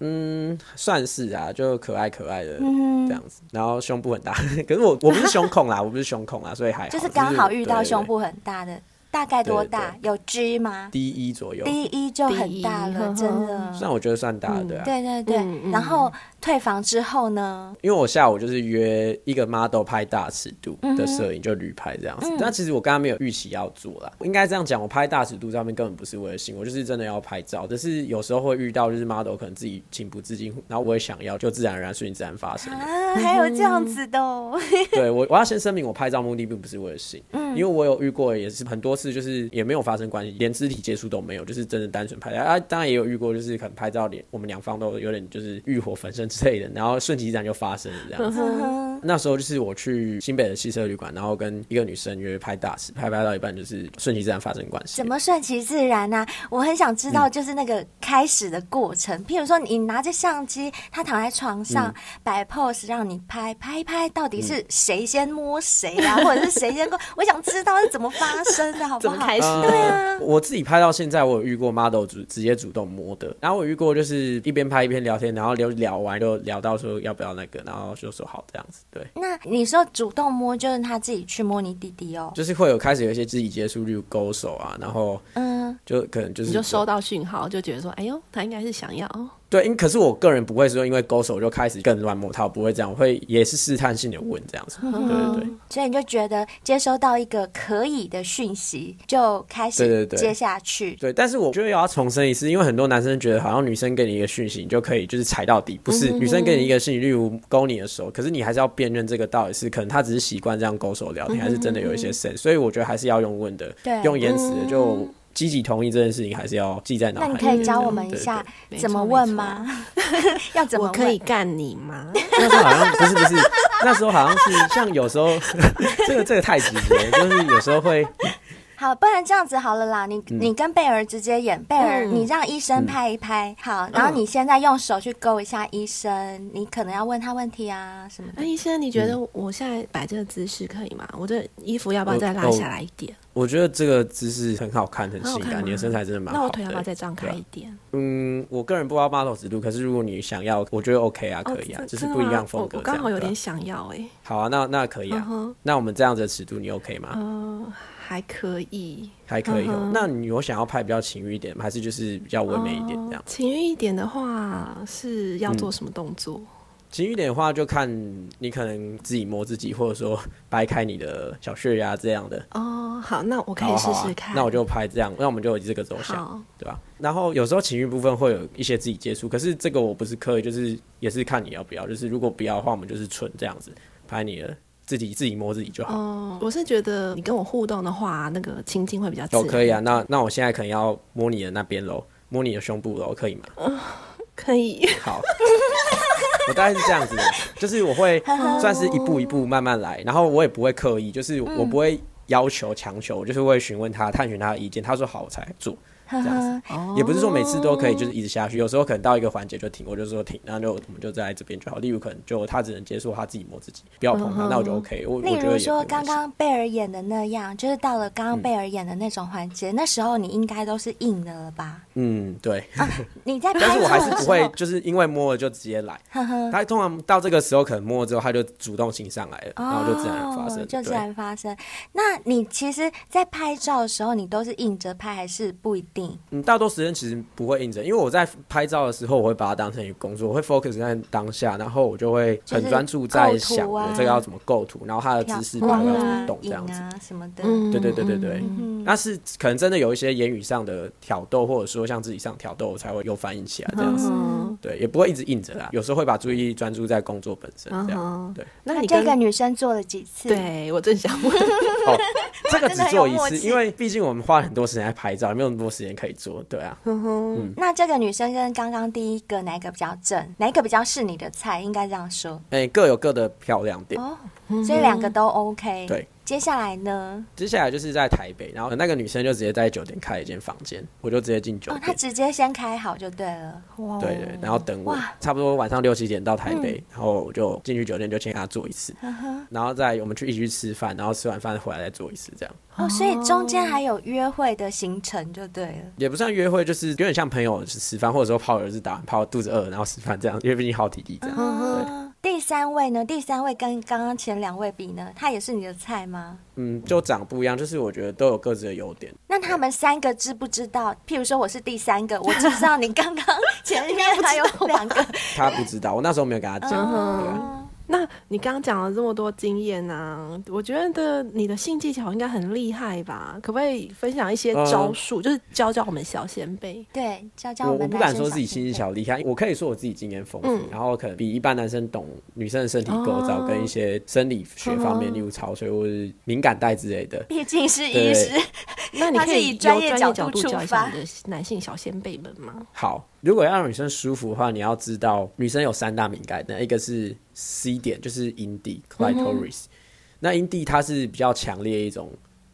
嗯，算是啊，就可爱可爱的这样子，嗯、然后胸部很大，(laughs) 可是我我不是胸控啦，我不是胸控啦，所以还好就是刚好遇到胸部很大的。大概多大？有 G 吗？D 一左右，D 一就很大了，真的。(laughs) 算我觉得算大的，对啊。对对对。然后退房之后呢？因为我下午就是约一个 model 拍大尺度的摄影，就旅拍这样子。但其实我刚刚没有预期要做啦。应该这样讲，我拍大尺度上面根本不是为了性，我就是真的要拍照。但是有时候会遇到，就是 model 可能自己情不自禁，然后我也想要，就自然而然顺其自然发生。啊，还有这样子的。(laughs) 对我，我要先声明，我拍照目的并不是为了性，因为我有遇过，也是很多次，就是也没有。发生关系，连肢体接触都没有，就是真的单纯拍照啊。当然也有遇过，就是可能拍照连我们两方都有点就是欲火焚身之类的，然后顺其自然就发生了这样。那时候就是我去新北的汽车旅馆，然后跟一个女生约拍大尺，拍拍到一半就是顺其自然发生关系。怎么顺其自然呢、啊？我很想知道，就是那个开始的过程。嗯、譬如说，你拿着相机，他躺在床上摆、嗯、pose 让你拍，拍一拍，到底是谁先摸谁啊，嗯、(laughs) 或者是谁先过？我想知道是怎么发生的，好不好？开始？对啊，我自己拍到现在，我有遇过 model 主直接主动摸的，然后我遇过就是一边拍一边聊天，然后聊聊完就聊到说要不要那个，然后就说好这样子。对，那你说主动摸就是他自己去摸你弟弟哦，就是会有开始有一些肢体接触，例如勾手啊，然后嗯，就可能就是你就收到讯号，就觉得说，哎呦，他应该是想要。对，因可是我个人不会说，因为勾手就开始更乱摸他，我不会这样，我会也是试探性的问这样子。对对对，所以你就觉得接收到一个可以的讯息，就开始接下去。对，对，对，对，但是我觉得要重申一次，因为很多男生觉得好像女生给你一个讯息，你就可以就是踩到底，不是？女生给你一个讯息，例如勾你的手，可是你还是要辨认这个到底是可能他只是习惯这样勾手聊天，还是真的有一些 sense。所以我觉得还是要用问的，对用言辞的就。积极同意这件事情还是要记在脑海里。那你可以教我们一下怎么问吗？(laughs) 要怎么？我可以干你吗？(laughs) 那时候好像不是不是，那时候好像是像有时候 (laughs) 这个这个太直接，就是有时候会。好，不然这样子好了啦，你你跟贝儿直接演贝儿，你让医生拍一拍，好，然后你现在用手去勾一下医生，你可能要问他问题啊什么的。那医生，你觉得我现在摆这个姿势可以吗？我的衣服要不要再拉下来一点？我觉得这个姿势很好看，很性感，你的身材真的蛮好。那我腿要不要再张开一点？嗯，我个人不知道 model 尺度，可是如果你想要，我觉得 OK 啊，可以啊，就是不一样风格。我刚好有点想要哎。好啊，那那可以啊。那我们这样子的尺度你 OK 吗？嗯。还可以，还可以。那你有想要拍比较情欲一点？还是就是比较唯美一点这样？情欲一点的话是要做什么动作？情欲一点的话，就看你可能自己摸自己，或者说掰开你的小血压这样的。哦，好，那我可以试试看。那我就拍这样，那我们就以这个走向，对吧？然后有时候情欲部分会有一些自己接触，可是这个我不是刻意，就是也是看你要不要。就是如果不要的话，我们就是纯这样子拍你的。自己自己摸自己就好。哦，我是觉得你跟我互动的话，那个亲近会比较自然。都可以啊。那那我现在可能要摸你的那边喽，摸你的胸部喽，可以吗？嗯，(laughs) 可以。好，(laughs) 我大概是这样子的，就是我会算是一步一步慢慢来，然后我也不会刻意，就是我不会要求强求，我就是会询问他，探寻他的意见，他说好我才做。这样子，也不是说每次都可以就是一直下去，有时候可能到一个环节就停，我就说停，然后就我们就在这边就好。例如可能就他只能接受他自己摸自己，不要碰他，那我就 OK。我例如说刚刚贝尔演的那样，就是到了刚刚贝尔演的那种环节，那时候你应该都是硬的了吧？嗯，对。你在，(laughs) 但是我还是不会，就是因为摸了就直接来。他通常到这个时候可能摸了之后，他就主动性上来了，然后就自然发生，就自然发生。那那你其实，在拍照的时候，你都是硬着拍，还是不一定？嗯，大多时间其实不会应着，因为我在拍照的时候，我会把它当成一个工作，我会 focus 在当下，然后我就会很专注在想我这个要怎么构图，然后它的姿势要怎么动，这样子啊什么的。对对对对对。那是可能真的有一些言语上的挑逗，或者说像自己上挑逗，我才会又反应起来这样子。对，也不会一直应着啦，有时候会把注意力专注在工作本身这样。对。那你这个女生做了几次？对我正想问。(laughs) 哦，这个只做一次，(laughs) 因为毕竟我们花了很多时间在拍照，没有那么多时间可以做，对啊。嗯，那这个女生跟刚刚第一个哪一个比较正？哪一个比较是你的菜？应该这样说。哎，各有各的漂亮点。哦，所以两个都 OK。对。接下来呢？接下来就是在台北，然后那个女生就直接在酒店开了一间房间，我就直接进酒店。哦，她直接先开好就对了。哇。对对，然后等我，差不多晚上六七点到台北，然后我就进去酒店就先跟她做一次，然后再我们去一起去吃饭，然后吃完饭回来再做一次，这样。哦，所以中间还有约会的行程就对了。也不算约会，就是有点像朋友吃饭，或者说泡儿子打完泡肚子饿，然后吃饭这样，因为毕竟好体力这样。第三位呢？第三位跟刚刚前两位比呢？他也是你的菜吗？嗯，就长不一样，就是我觉得都有各自的优点。那他们三个知不知道？譬如说我是第三个，我知不知道你刚刚 (laughs) 前面还有两个？他不知道，我那时候没有跟他讲。对。那你刚刚讲了这么多经验啊，我觉得你的性技巧应该很厉害吧？可不可以分享一些招数，嗯、就是教教我们小先辈？对，教教我们。我不敢说自己性技巧厉害，我可以说我自己经验丰富，嗯、然后可能比一般男生懂女生的身体构造跟一些生理学方面，哦、例如潮水或是敏感带之类的。毕竟是医师，对那你可以以专业角度教一下你的男性小先辈们吗？好。如果要让女生舒服的话，你要知道女生有三大敏感那，一个是 C 点，就是阴蒂 （clitoris）。那阴蒂它是比较强烈一种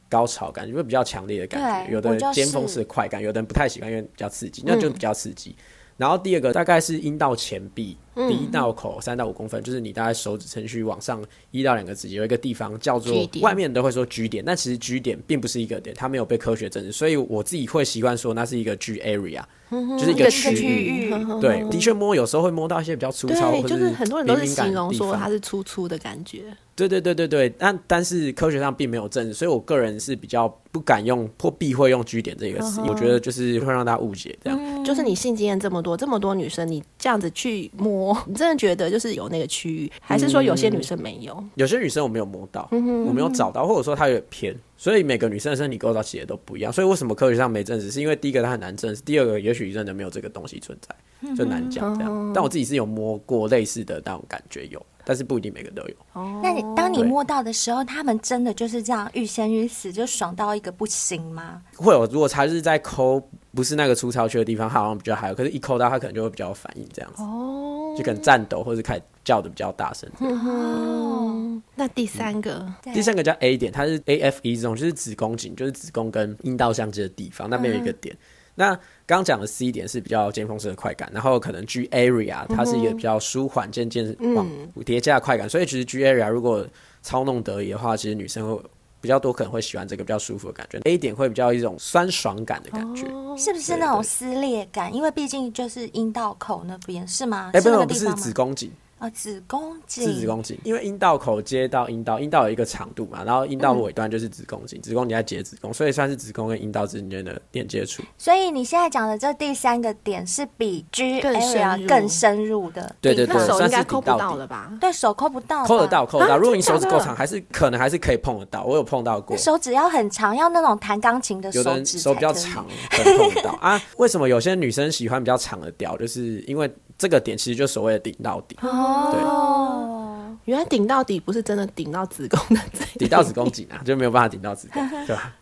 高潮感，因为比较强烈的感觉，有的尖峰式的快感，有的人不太喜欢，因为比较刺激，那就比较刺激。然后第二个大概是阴道前壁，第一道口三到五公分，就是你大概手指程序往上一到两个指节，有一个地方叫做外面都会说 G 点，但其实 G 点并不是一个点，它没有被科学证实，所以我自己会习惯说那是一个 G area。就是一个区域，对，的确摸有时候会摸到一些比较粗糙，或者是很多人都是形容说它是粗粗的感觉。对对对对对，但但是科学上并没有证实，所以我个人是比较不敢用或避讳用 G 点这个词，我觉得就是会让大家误解这样。就是你性经验这么多，这么多女生，你这样子去摸，你真的觉得就是有那个区域，还是说有些女生没有？有些女生我没有摸到，我没有找到，或者说她有点偏。所以每个女生的身体构造其实都不一样，所以为什么科学上没证实？是因为第一个它很难证实，第二个也许真的没有这个东西存在，就难讲这样。但我自己是有摸过类似的那种感觉有，但是不一定每个都有。那你当你摸到的时候，他们真的就是这样欲仙欲死，就爽到一个不行吗？会有，如果他是在抠不是那个粗糙区的地方，他好像比较还好，可是一抠到他可能就会比较有反应这样子，就可能颤抖或者开始叫的比较大声。哦那第三个，嗯、第三个叫 A 点，它是 A F E 这种，就是子宫颈，就是子宫跟阴道相接的地方，那边有一个点。嗯、那刚刚讲的 C 点是比较尖峰式的快感，然后可能 G area 它是一个比较舒缓、渐渐往叠加的快感，嗯、所以其实 G area 如果操弄得宜的话，其实女生会比较多可能会喜欢这个比较舒服的感觉。A 点会比较一种酸爽感的感觉，哦、是不是那种撕裂感？因为毕竟就是阴道口那边是吗？哎、欸，不是，不是子宫颈。啊，子宫颈是子宫颈，因为阴道口接到阴道，阴道有一个长度嘛，然后阴道尾端就是子宫颈，嗯、子宫颈在接子宫，所以算是子宫跟阴道之间的连接处。所以你现在讲的这第三个点是比 G area 更深入的，对对对，手应该抠不到了吧？对手抠不到，抠得到，抠得到。如果你手指够长，还是可能还是可以碰得到。我有碰到过，手指要很长，要那种弹钢琴的手指，有的人手比较长，可能碰得到啊。为什么有些女生喜欢比较长的屌？就是因为。这个点其实就所谓的顶到底。哦，对，原来顶到底不是真的顶到子宫的，顶到子宫颈啊，就没有办法顶到子宫，(laughs) 对吧？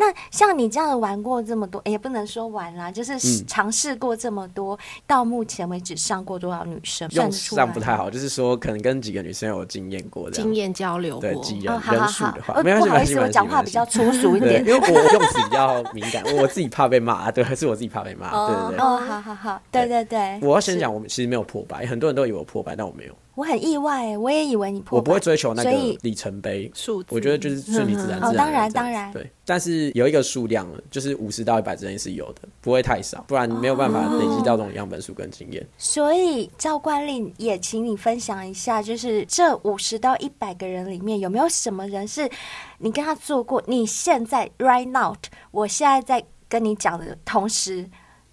那像你这样玩过这么多，也不能说玩啦，就是尝试过这么多，嗯、到目前为止上过多少女生？用上不太好，就是说可能跟几个女生有经验过，经验交流过，对，几人人数的话，哦、不好意思，我讲话比较粗俗一点，因为我用词比较敏感，我自己怕被骂，对，还是我自己怕被骂，对对对。哦，好好好，对对对。我要先讲，我们其实没有破百，很多人都以为我破百，但我没有。我很意外，我也以为你破。我不会追求那个里程碑数，我觉得就是顺其自然，哦，当然当然。对，但是有一个数量，就是五十到一百之间是有的，不会太少，不然没有办法累积到这种样本数跟经验。所以照惯例，也请你分享一下，就是这五十到一百个人里面，有没有什么人是你跟他做过？你现在 right now，我现在在跟你讲的同时。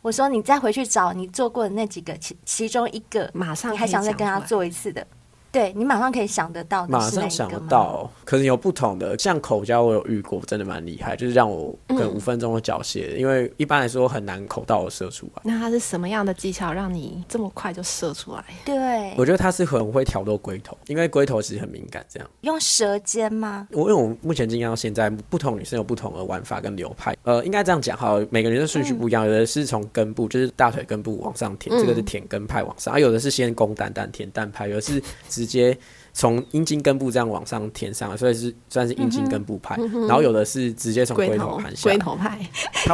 我说，你再回去找你做过的那几个其其中一个，马上你还想再跟他做一次的。对，你马上可以想得到，马上想得到，可能有不同的，像口交我有遇过，真的蛮厉害，就是让我可能五分钟的缴械，因为一般来说很难口到我射出来。那他是什么样的技巧让你这么快就射出来？对，我觉得他是很会挑逗龟头，因为龟头其实很敏感，这样用舌尖吗？我因为我目前经验到现在，不同女生有不同的玩法跟流派。呃，应该这样讲哈，每个人的顺序不一样，有的是从根部，就是大腿根部往上舔，这个是舔根派往上，而有的是先攻蛋蛋舔蛋派，有的是直接。从阴茎根部这样往上填上，所以是算是阴茎根部派。嗯、然后有的是直接从龟头盘下，龟头派，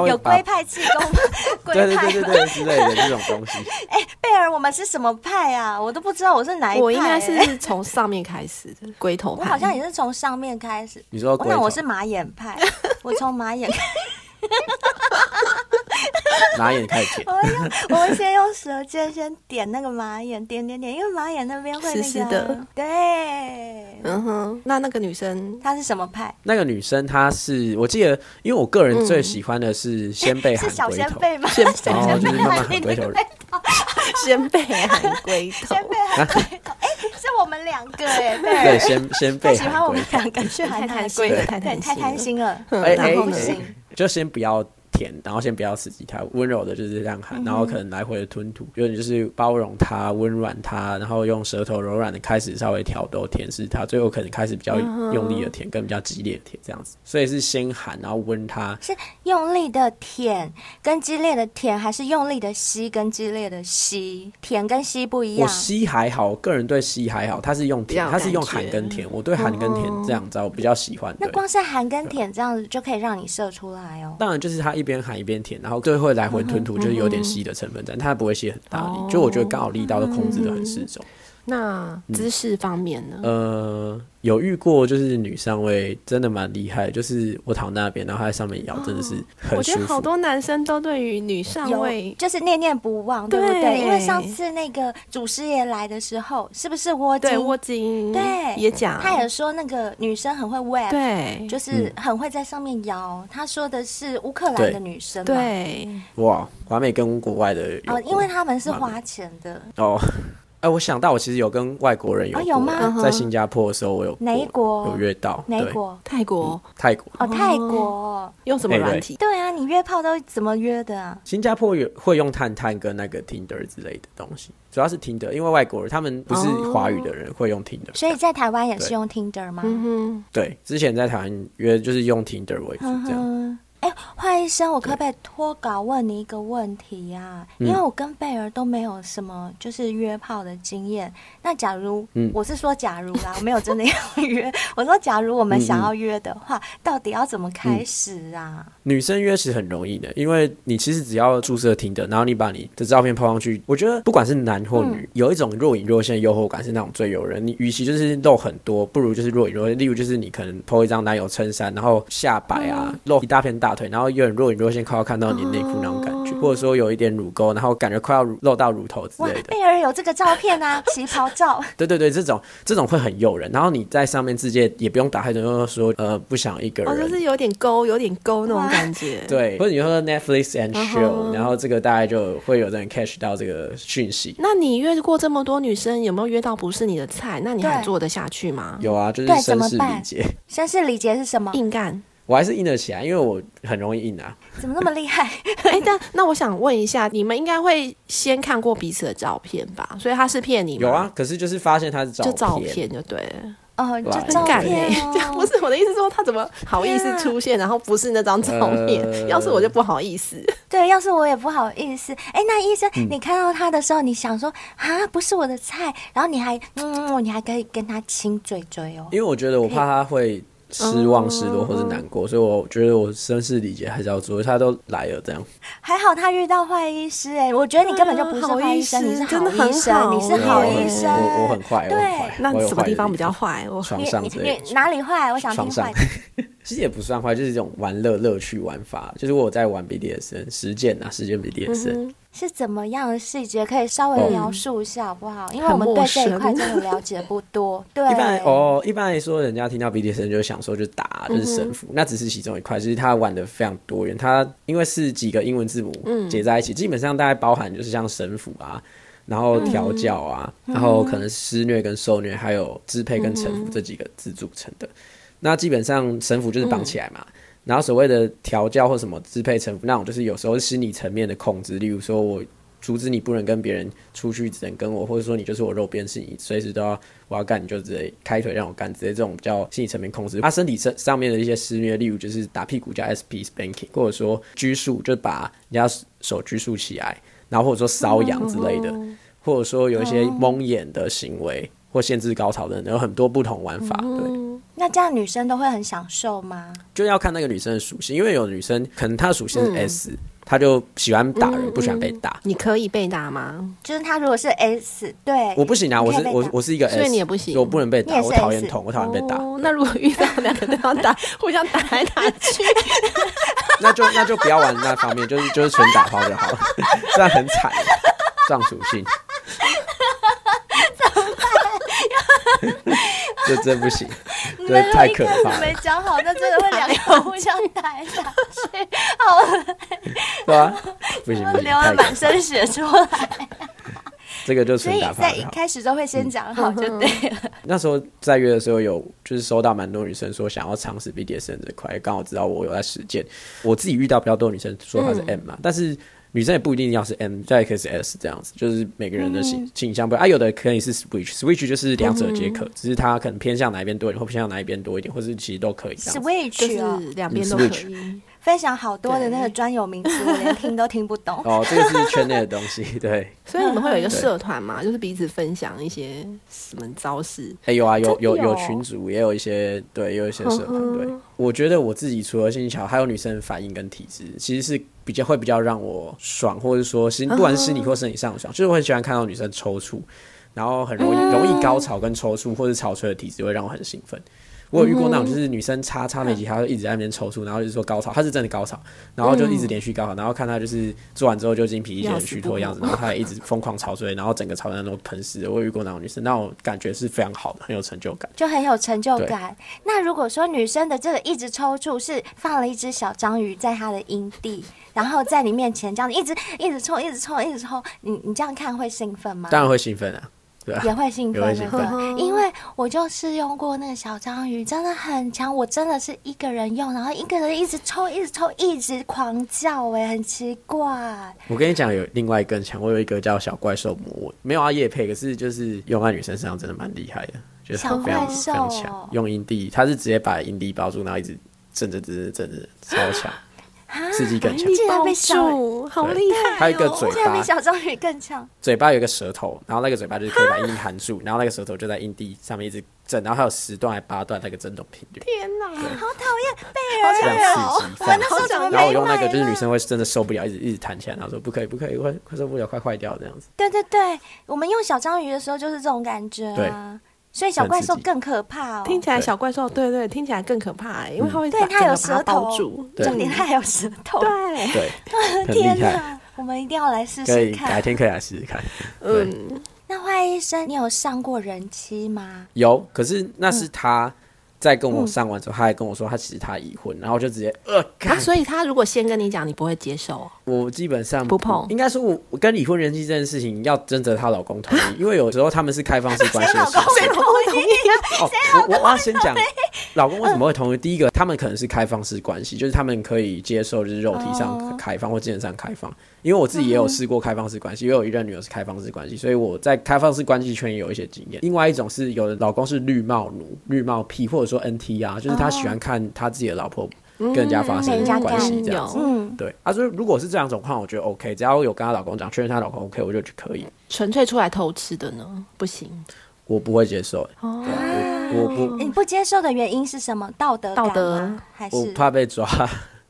有龟派气功，(laughs) 对对对对对之类的这种东西。(laughs) 哎、欸，贝尔，我们是什么派啊？我都不知道我是哪一派、欸。我应该是从上面开始的龟头派，我好像也是从上面开始。你说龟头，那我是马眼派，我从马眼。(laughs) 马眼开始舔，我用我们先用舌尖先点那个马眼，点点点，因为马眼那边会湿湿的。对，嗯哼。那那个女生？她是什么派？那个女生她是我记得，因为我个人最喜欢的是仙贝含龟头，是小仙贝吗？仙贝，(laughs) 然后就是慢慢含龟头，仙贝含龟头，仙贝含龟头。(laughs) 哎，是我们两个哎，对，仙仙贝喜欢我们两个，是太贪心了，太贪心了，哎哎，就先不要。舔，然后先不要刺激它，温柔的就是这样喊，然后可能来回的吞吐，有点就是包容它、温软它，然后用舌头柔软的开始稍微挑逗、舔舐它，最后可能开始比较用力的舔，跟比较激烈的舔这样子。所以是先喊，然后温它，是用力的舔跟激烈的舔，还是用力的吸跟激烈的吸？舔跟吸不一样。我吸还好，我个人对吸还好，他是用舔，他是用喊跟舔，我对喊跟舔这样子我比较喜欢。那光是喊跟舔这样子就可以让你射出来哦。当然就是他一边喊一边舔，然后最后来回吞吐，就是有点吸的成分在，它不会吸很大力，就我觉得刚好力道都控制的很适中。那姿势方面呢？呃。有遇过，就是女上位真的蛮厉害，就是我躺那边，然后她在上面摇，真的是很舒服。我觉得好多男生都对于女上位就是念念不忘，对不对？因为上次那个祖师爷来的时候，是不是窝金？窝金对也讲，他也说那个女生很会 wave，对，就是很会在上面摇。他说的是乌克兰的女生，对，哇，华美跟国外的哦，因为他们是花钱的哦。哎，我想到我其实有跟外国人有过，有吗？在新加坡的时候，我有哪一国有约到？哪国？泰国，泰国哦，泰国用什么软体？对啊，你约炮都怎么约的啊？新加坡有会用探探跟那个 Tinder 之类的东西，主要是 Tinder，因为外国人他们不是华语的人会用 Tinder，所以在台湾也是用 Tinder 吗？嗯哼，对，之前在台湾约就是用 Tinder 为主，这样。哎，华医生，我可不可以脱稿问你一个问题呀、啊？因为我跟贝儿都没有什么就是约炮的经验。那假如，嗯、我是说假如啦，我没有真的要约。(laughs) 我说假如我们想要约的话，嗯嗯到底要怎么开始啊？女生约是很容易的，因为你其实只要注册听的，然后你把你的照片抛上去，我觉得不管是男或女，嗯、有一种若隐若现的诱惑感是那种最诱人。你与其就是露很多，不如就是若隐若现。例如就是你可能 po 一张男友衬衫，然后下摆啊，嗯、露一大片。大腿，然后有点若隐若现，快要看到你内裤那种感觉，或者说有一点乳沟，然后感觉快要露到乳头之类的。贝尔有这个照片啊，(laughs) 旗袍照。对对对，这种这种会很诱人。然后你在上面直接也不用打开灯，就说呃不想一个人，哦，就是有点勾，有点勾那种感觉。(laughs) 对，或者你说 Netflix and chill，然后这个大概就会有人 catch 到这个讯息。那你约过这么多女生，有没有约到不是你的菜？那你还做得下去吗？有啊，就是绅士礼节。绅士礼节是什么？硬干。我还是硬得起来，因为我很容易硬啊。怎么那么厉害？(laughs) 哎、欸，但那我想问一下，你们应该会先看过彼此的照片吧？所以他是骗你吗？有啊，可是就是发现他是照片，就照片就对了。哦，就照片、哦。(laughs) 不是我的意思，说他怎么好意思出现，啊、然后不是那张照片？呃、要是我就不好意思。对，要是我也不好意思。哎、欸，那医生，嗯、你看到他的时候，你想说啊，不是我的菜，然后你还嗯，你还可以跟他亲嘴嘴哦。因为我觉得我怕他会。失望、失落或是难过，所以我觉得我声嘶力竭还是要做。他都来了，这样还好他遇到坏医师哎，我觉得你根本就不是坏医生，你是好医生，你是好医生。我我很坏，对，那什么地方比较坏？我床上之类，哪里坏？我想听坏。(laughs) 其实也不算坏，就是一种玩乐乐趣玩法。就是我在玩 BDSN 实践啊，实践 BDSM 是怎么样的细节？可以稍微描述一下好不好？因为我们对这一块真的了解不多。(laughs) 对，一般哦，一般来说，人家听到 BDSM 就想说就打，就是绳缚，那只是其中一块。就是他玩的非常多元，他因为是几个英文字母结在一起，基本上大概包含就是像神父啊，然后调教啊，然后可能施虐跟受虐，还有支配跟臣服这几个字组成的。那基本上绳缚就是绑起来嘛，嗯、然后所谓的调教或什么支配臣服那种，就是有时候是心理层面的控制，例如说我阻止你不能跟别人出去，只能跟我，或者说你就是我肉边，是你随时都要我要干你就直接开腿让我干，直接这种比较心理层面控制。他身体上上面的一些施虐，例如就是打屁股叫 SP spanking，或者说拘束，就把人家手拘束起来，然后或者说瘙痒之类的，嗯、或者说有一些蒙眼的行为。嗯或限制高潮的人有很多不同玩法，对。那这样女生都会很享受吗？就要看那个女生的属性，因为有女生可能她的属性是 S，她就喜欢打人，不喜欢被打。你可以被打吗？就是她如果是 S，对，我不行啊，我是我我是一个 S，所以你也不行，我不能被打，我讨厌痛，我讨厌被打。那如果遇到两个对方打，(laughs) 互相打来打去，(laughs) 那就那就不要玩那方面，就是就是纯打炮就好了，(laughs) 这样很惨，这样属性。这真不行，(laughs) 这太可怕了。没讲好，那真的会两个互相打下去，好了，(laughs) 对啊，不行不行，流了满身血出来。这个就纯打炮。所以在一开始都会先讲好就对了。那时候在约的时候，有就是收到蛮多女生说想要尝试 BDSM 这块，刚好知道我有在实践。我自己遇到比较多女生说她是 M 嘛，但是。女生也不一定要是 M，再可以是 S 这样子，就是每个人的倾倾向不一样啊。有的可以是 Switch，Switch 就是两者皆可，只是它可能偏向哪一边多一点，或偏向哪一边多一点，或是其实都可以。Switch 哦，两边都可以。分享好多的那个专有名词，我连听都听不懂。哦，这个是圈内的东西，(laughs) 对。所以你们会有一个社团嘛，就是彼此分享一些什么招式。哎，有啊，有有有群组，也有一些对，有一些社团。对，我觉得我自己除了性技巧，还有女生反应跟体质，其实是比较会比较让我爽，或者说心不管是心理或生理上爽，就是我很喜欢看到女生抽搐，然后很容易容易高潮跟抽搐或者潮吹的体质会让我很兴奋。我有遇过那种，就是女生插插没几下，就一直在那边抽搐，然后就是说高潮，她是真的高潮，然后就一直连续高潮，然后看她就是做完之后就精疲力竭、虚脱的样子，然后她也一直疯狂潮水，然后整个潮男都喷湿。我有遇过那种女生，那种感觉是非常好的，很有成就感，就很有成就感。那如果说女生的这个一直抽搐，是放了一只小章鱼在她的阴蒂，然后在你面前这样一直一直抽，一直抽，一直抽，你你这样看会兴奋吗？当然会兴奋啊。啊、也会兴奋，因为我就试用过那个小章鱼，真的很强。我真的是一个人用，然后一个人一直抽，一直抽，一直狂叫，哎，很奇怪。我跟你讲，有另外一个更强，我有一个叫小怪兽魔吻，没有啊叶配，可是就是用在女生身上真的蛮厉害的，就是非常非常强。用阴蒂，它是直接把阴蒂包住，然后一直震着震着震着，超强。刺激更强，竟然被小好厉害，还有一个嘴巴比小章鱼更强。嘴巴有一个舌头，然后那个嘴巴就是可以把阴蒂含住，(laughs) 然后那个舌头就在硬地上面一直震，然后还有十段还八段那个震动频率。天哪，好讨厌贝尔，这样刺激，然后我用那个就是女生会真的受不了，一直一直弹起来，然后说不可以不可以，快快受不了，快坏掉这样子。对对对，我们用小章鱼的时候就是这种感觉。对。所以小怪兽更可怕哦！听起来小怪兽，对对，听起来更可怕，因为它会对它有舌头，重点它还有舌头，对对，(laughs) 天哪！我们一定要来试试看，改天可以来试试看。嗯，那坏医生，你有上过人妻吗？有，可是那是他。在跟我上完之后，他还跟我说他其实他已婚，然后就直接呃，啊，所以他如果先跟你讲，你不会接受？我基本上不碰。应该说我我跟已婚人妻这件事情要征得她老公同意，(laughs) 因为有时候他们是开放式关系的时候，谁老公会同意啊？哦，我我要先讲 (laughs) 老公为什么会同意。第一个，他们可能是开放式关系，就是他们可以接受就是肉体上开放或精神上开放。因为我自己也有试过开放式关系，因为我一任女友是开放式关系，所以我在开放式关系圈也有一些经验。另外一种是有的老公是绿帽奴、绿帽癖，或者说 NT 啊，就是他喜欢看他自己的老婆跟人家发生关系这样子。嗯，对。他说如果是这两种话，我觉得 OK，只要有跟她老公讲，确认她老公 OK，我就可以。纯粹出来偷吃的呢？不行。我不会接受。哦，我我不，你不接受的原因是什么？道德？道德还是我怕被抓？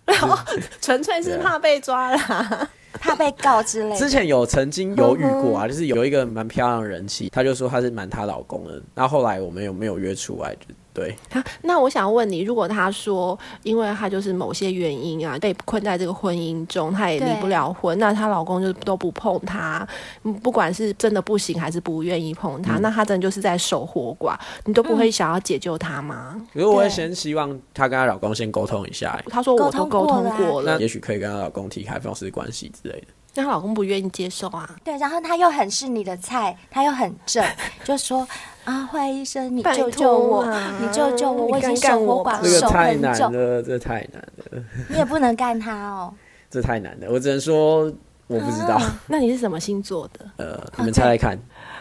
(laughs) 纯粹是怕被抓啦。(laughs) 怕被告之类的。之前有曾经犹豫过啊，就是有一个蛮漂亮的人气，她就说她是瞒她老公的。那后后来我们有没有约出来？对。他那我想问你，如果他说，因为他就是某些原因啊，被困在这个婚姻中，他也离不了婚，那她老公就都不碰她，不管是真的不行还是不愿意碰她，嗯、那她真的就是在守活寡，你都不会想要解救她吗？可是我会先希望她跟她老公先沟通一下。她说我都沟通过了，那也许可以跟她老公提开放式关系之类的。那她老公不愿意接受啊？对，然后他又很是你的菜，他又很正，(laughs) 就说啊，坏医生，你救救我，你救救我，我已经守活寡，这个太难了，这太难了。你也不能干他哦，(laughs) 这太难了，我只能说我不知道。(laughs) 那你是什么星座的？呃，你们猜猜看。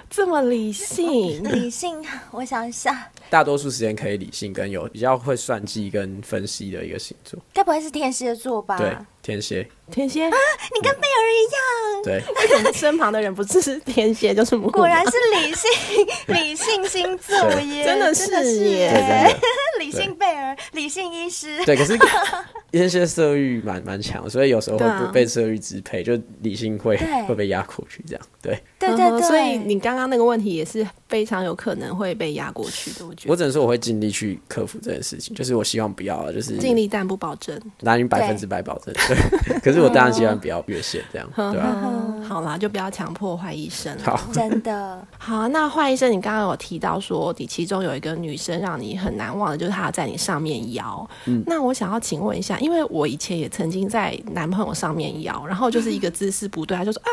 这么理性，理性，我想一下，大多数时间可以理性跟有比较会算计跟分析的一个星座，该不会是天蝎座吧？对，天蝎，天蝎。啊，你跟贝尔一样，对，为什么身旁的人不是天蝎就是牡？果然是理性 (laughs) 理性星座 (laughs) 耶，真的是耶，(laughs) 理性贝尔，理性医师，对，可是天蝎色欲蛮蛮强，所以有时候会被色欲支配，就理性会会被压过去，这样，对。对对对，所以你刚刚那个问题也是非常有可能会被压过去的。我觉，我只能说我会尽力去克服这件事情，就是我希望不要，就是尽力但不保证，难以百分之百保证。对，(laughs) 可是我当然希望不要越线这样，(laughs) 对吧？好啦，就不要强迫坏医生。好，真的 (laughs) 好。那坏医生，你刚刚有提到说，你其中有一个女生让你很难忘的，就是她在你上面摇。嗯，那我想要请问一下，因为我以前也曾经在男朋友上面摇，然后就是一个姿势不对，他就说啊，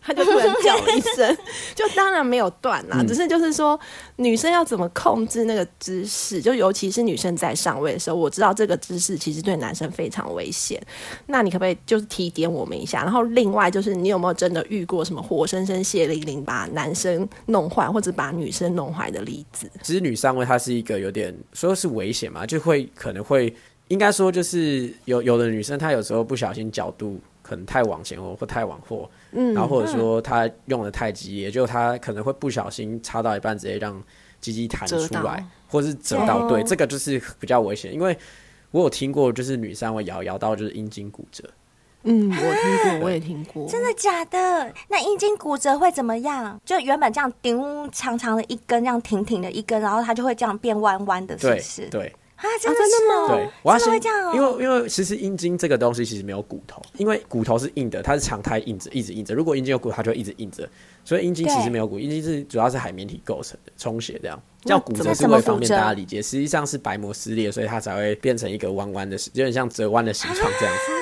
他就突然叫。一声就当然没有断啦，只是就是说女生要怎么控制那个姿势，就尤其是女生在上位的时候，我知道这个姿势其实对男生非常危险。那你可不可以就是提点我们一下？然后另外就是你有没有真的遇过什么活生生血淋淋把男生弄坏或者把女生弄坏的例子？其实女上位它是一个有点说是危险嘛，就会可能会应该说就是有有的女生她有时候不小心角度可能太往前或或太往后。嗯，然后或者说他用的太激烈，就他可能会不小心插到一半，直接让鸡鸡弹出来，或是折到。对，这个就是比较危险，因为我有听过，就是女生会摇摇到就是阴茎骨折。嗯，我听过，我也听过。真的假的？那阴茎骨折会怎么样？就原本这样顶长长的一根，这样挺挺的一根，然后它就会这样变弯弯的，是不是？对。啊，真的吗？对，我要先，哦、因为因为其实阴茎这个东西其实没有骨头，因为骨头是硬的，它是常态硬着，一直硬着。如果阴茎有骨，它就会一直硬着。所以阴茎其实没有骨，阴茎是主要是海绵体构成的，充血这样。叫骨折是为方便大家理解，实际上是白膜撕裂，所以它才会变成一个弯弯的，有点像折弯的形状这样子。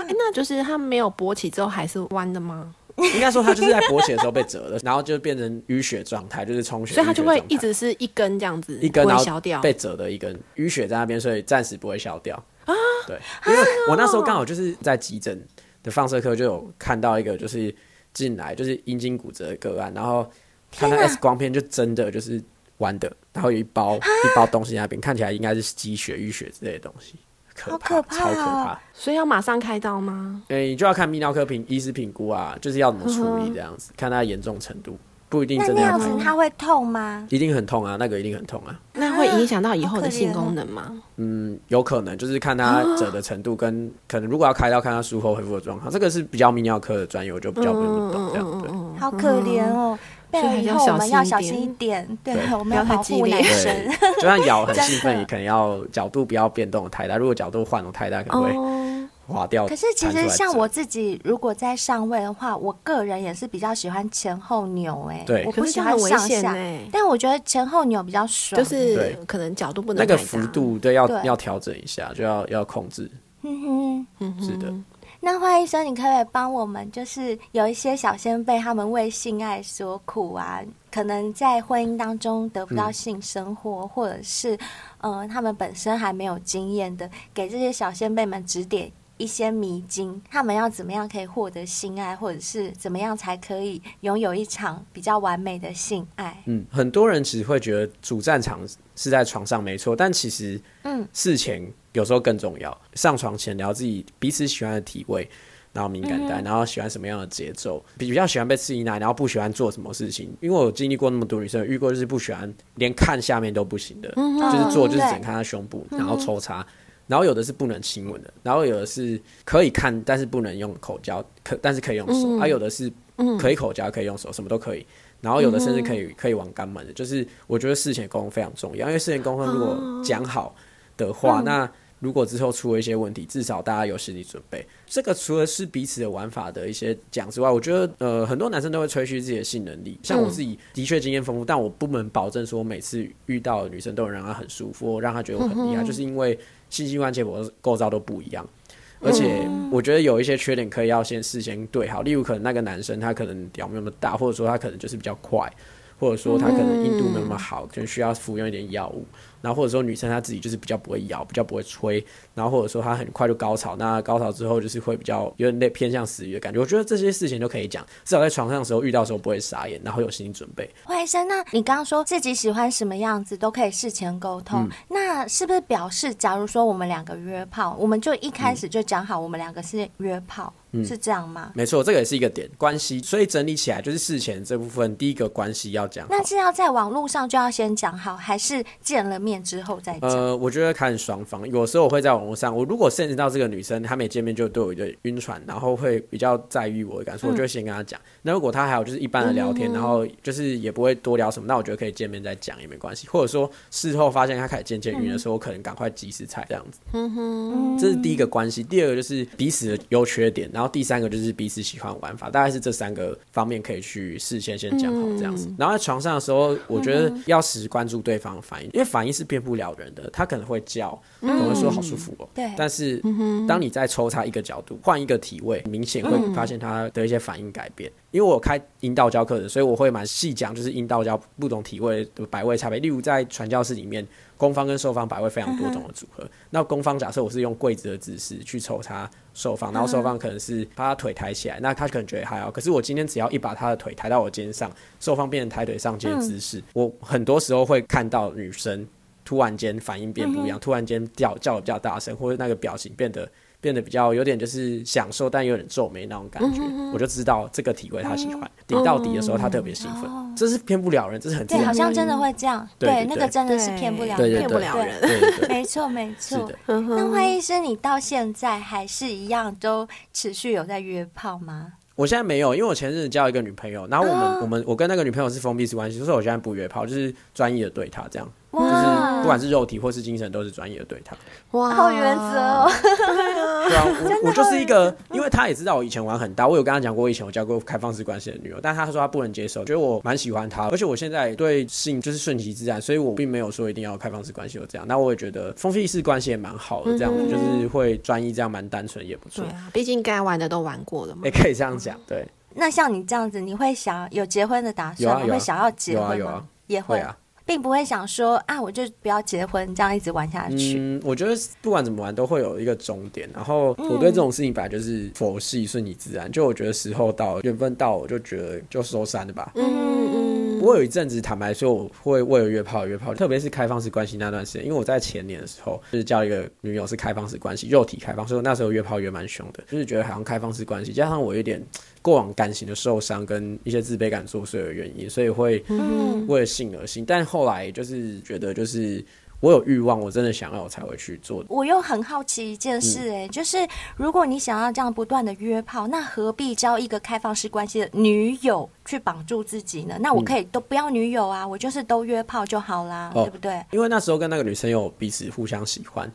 啊，那就是它没有勃起之后还是弯的吗？(laughs) 应该说，它就是在勃起的时候被折了，然后就变成淤血状态，就是充血，所以它就会一直是一根这样子，一根然后被折的一根淤血在那边，所以暂时不会消掉。啊。对，因为我那时候刚好就是在急诊的放射科就有看到一个就是进来就是阴茎骨折的个案，然后看到 X 光片就真的就是弯的，然后有一包一包东西在那边，看起来应该是积血淤血之类的东西。好可怕，超可怕！所以要马上开刀吗？对，你就要看泌尿科评医师评估啊，就是要怎么处理这样子，看它严重程度，不一定真的要。那样子它会痛吗？一定很痛啊，那个一定很痛啊。那会影响到以后的性功能吗？嗯，有可能，就是看它折的程度跟可能，如果要开刀，看它术后恢复的状况，这个是比较泌尿科的专业，我就比较不用懂这样。对，好可怜哦。对，以后我们要小心一点。对，我们要保护男生。就算咬很兴奋，(laughs) 也可能要角度不要变动的太大。如果角度换的太大，可能会可是其实像我自己，如果在上位的话，我个人也是比较喜欢前后扭。哎，对，我不喜欢上下。但我觉得前后扭比较爽，就是可能角度不能那个幅度，对，要要调整一下，就要要控制。嗯哼，是的。那花医生，你可不可以帮我们，就是有一些小先辈，他们为性爱所苦啊，可能在婚姻当中得不到性生活，嗯、或者是，呃，他们本身还没有经验的，给这些小先辈们指点一些迷津，他们要怎么样可以获得性爱，或者是怎么样才可以拥有一场比较完美的性爱？嗯，很多人其实会觉得主战场是在床上，没错，但其实，嗯，事前。有时候更重要，上床前聊自己彼此喜欢的体位，然后敏感带，然后喜欢什么样的节奏，比较喜欢被刺激奶，然后不喜欢做什么事情。因为我经历过那么多女生，遇过就是不喜欢连看下面都不行的，就是做就是只看她胸部，然后抽插。然后有的是不能亲吻的，然后有的是可以看，但是不能用口交，可但是可以用手。还有的是可以口交，可以用手，什么都可以。然后有的甚至可以可以玩肛门的，就是我觉得事前沟通非常重要，因为事前沟通如果讲好的话，那。如果之后出了一些问题，至少大家有心理准备。这个除了是彼此的玩法的一些讲之外，我觉得呃很多男生都会吹嘘自己的性能力。像我自己的确经验丰富，但我不能保证说每次遇到的女生都能让她很舒服，让她觉得我很厉害，就是因为性器官结构构造都不一样。而且我觉得有一些缺点可以要先事先对好，例如可能那个男生他可能屌没那么大，或者说他可能就是比较快，或者说他可能硬度没那么好，可能需要服用一点药物。然后或者说女生她自己就是比较不会咬，比较不会吹，然后或者说她很快就高潮，那高潮之后就是会比较有点累，偏向死鱼的感觉。我觉得这些事情都可以讲，至少在床上的时候遇到的时候不会傻眼，然后有心理准备。华医生，那你刚刚说自己喜欢什么样子都可以事前沟通，嗯、那是不是表示，假如说我们两个约炮，我们就一开始就讲好我们两个是约炮？嗯嗯、是这样吗？没错，这个也是一个点关系，所以整理起来就是事前这部分第一个关系要讲。那是要在网络上就要先讲好，还是见了面之后再讲？呃，我觉得看双方，有时候我会在网络上，我如果甚至到这个女生她没见面就对我有晕船，然后会比较在意我的感受，我就会先跟她讲。嗯、那如果她还有就是一般的聊天，嗯、然后就是也不会多聊什么，那我觉得可以见面再讲也没关系。或者说事后发现她开始渐渐晕的时候，嗯、我可能赶快及时踩这样子。嗯哼，这是第一个关系。第二个就是彼此的优缺点，然后第三个就是。彼此喜欢玩法，大概是这三个方面可以去事先先讲好这样子。嗯、然后在床上的时候，我觉得要时时关注对方的反应，因为反应是骗不了人的。他可能会叫，可能会说好舒服哦、喔。对。但是当你再抽插一个角度，换一个体位，明显会发现他的一些反应改变。因为我开阴道教课的，所以我会蛮细讲，就是阴道教不同体位的百位差别。例如在传教士里面。攻方跟受方摆位非常多种的组合。那攻方假设我是用跪着的姿势去抽他受方，然后受方可能是把他腿抬起来，那他可能觉得还好。可是我今天只要一把他的腿抬到我肩上，受方变成抬腿上肩的姿势，我很多时候会看到女生突然间反应变不一样，突然间叫叫的比较大声，或者那个表情变得。变得比较有点就是享受，但有点皱眉那种感觉，我就知道这个体位他喜欢。顶、嗯、到底的时候，他特别兴奋，哦、这是骗不了人，这是很对，好像真的会这样。对，对，对，对，那个真的是骗不了人，骗不了人。(laughs) 没错，没错。那华医生，你到现在还是一样都持续有在约炮吗？我现在没有，因为我前阵子交一个女朋友，然后我们、哦、我们我跟那个女朋友是封闭式关系，所以我现在不约炮，就是专一的对她这样。就是不管是肉体或是精神，都是专业的对她。哇，好原则哦。(laughs) (laughs) 对啊，我我就是一个，因为他也知道我以前玩很大，我有跟他讲过，以前我交过开放式关系的女友，但他说他不能接受，觉得我蛮喜欢他，而且我现在对性就是顺其自然，所以我并没有说一定要开放式关系就这样。那我也觉得封闭式关系也蛮好的，这样子就是会专一，这样蛮单纯也不错。对啊，毕竟该玩的都玩过了嘛。也可以这样讲，对。那像你这样子，你会想有结婚的打算？你会想要结婚吗？有啊，也会啊。并不会想说啊，我就不要结婚，这样一直玩下去。嗯，我觉得不管怎么玩，都会有一个终点。然后我对这种事情本来就是佛系，顺其自然。就我觉得时候到，缘分到，我就觉得就收山了吧。嗯嗯。不过有一阵子，坦白说，我会为了约炮约炮，特别是开放式关系那段时间，因为我在前年的时候就是交一个女友是开放式关系，肉体开放，所以我那时候约炮约蛮凶的，就是觉得好像开放式关系，加上我有点。过往感情的受伤跟一些自卑感作祟的原因，所以会为了性而性。但后来就是觉得，就是我有欲望，我真的想要，我才会去做。我又很好奇一件事，哎，就是如果你想要这样不断的约炮，那何必交一个开放式关系的女友去绑住自己呢？那我可以都不要女友啊，我就是都约炮就好啦，对不对？因为那时候跟那个女生有彼此互相喜欢。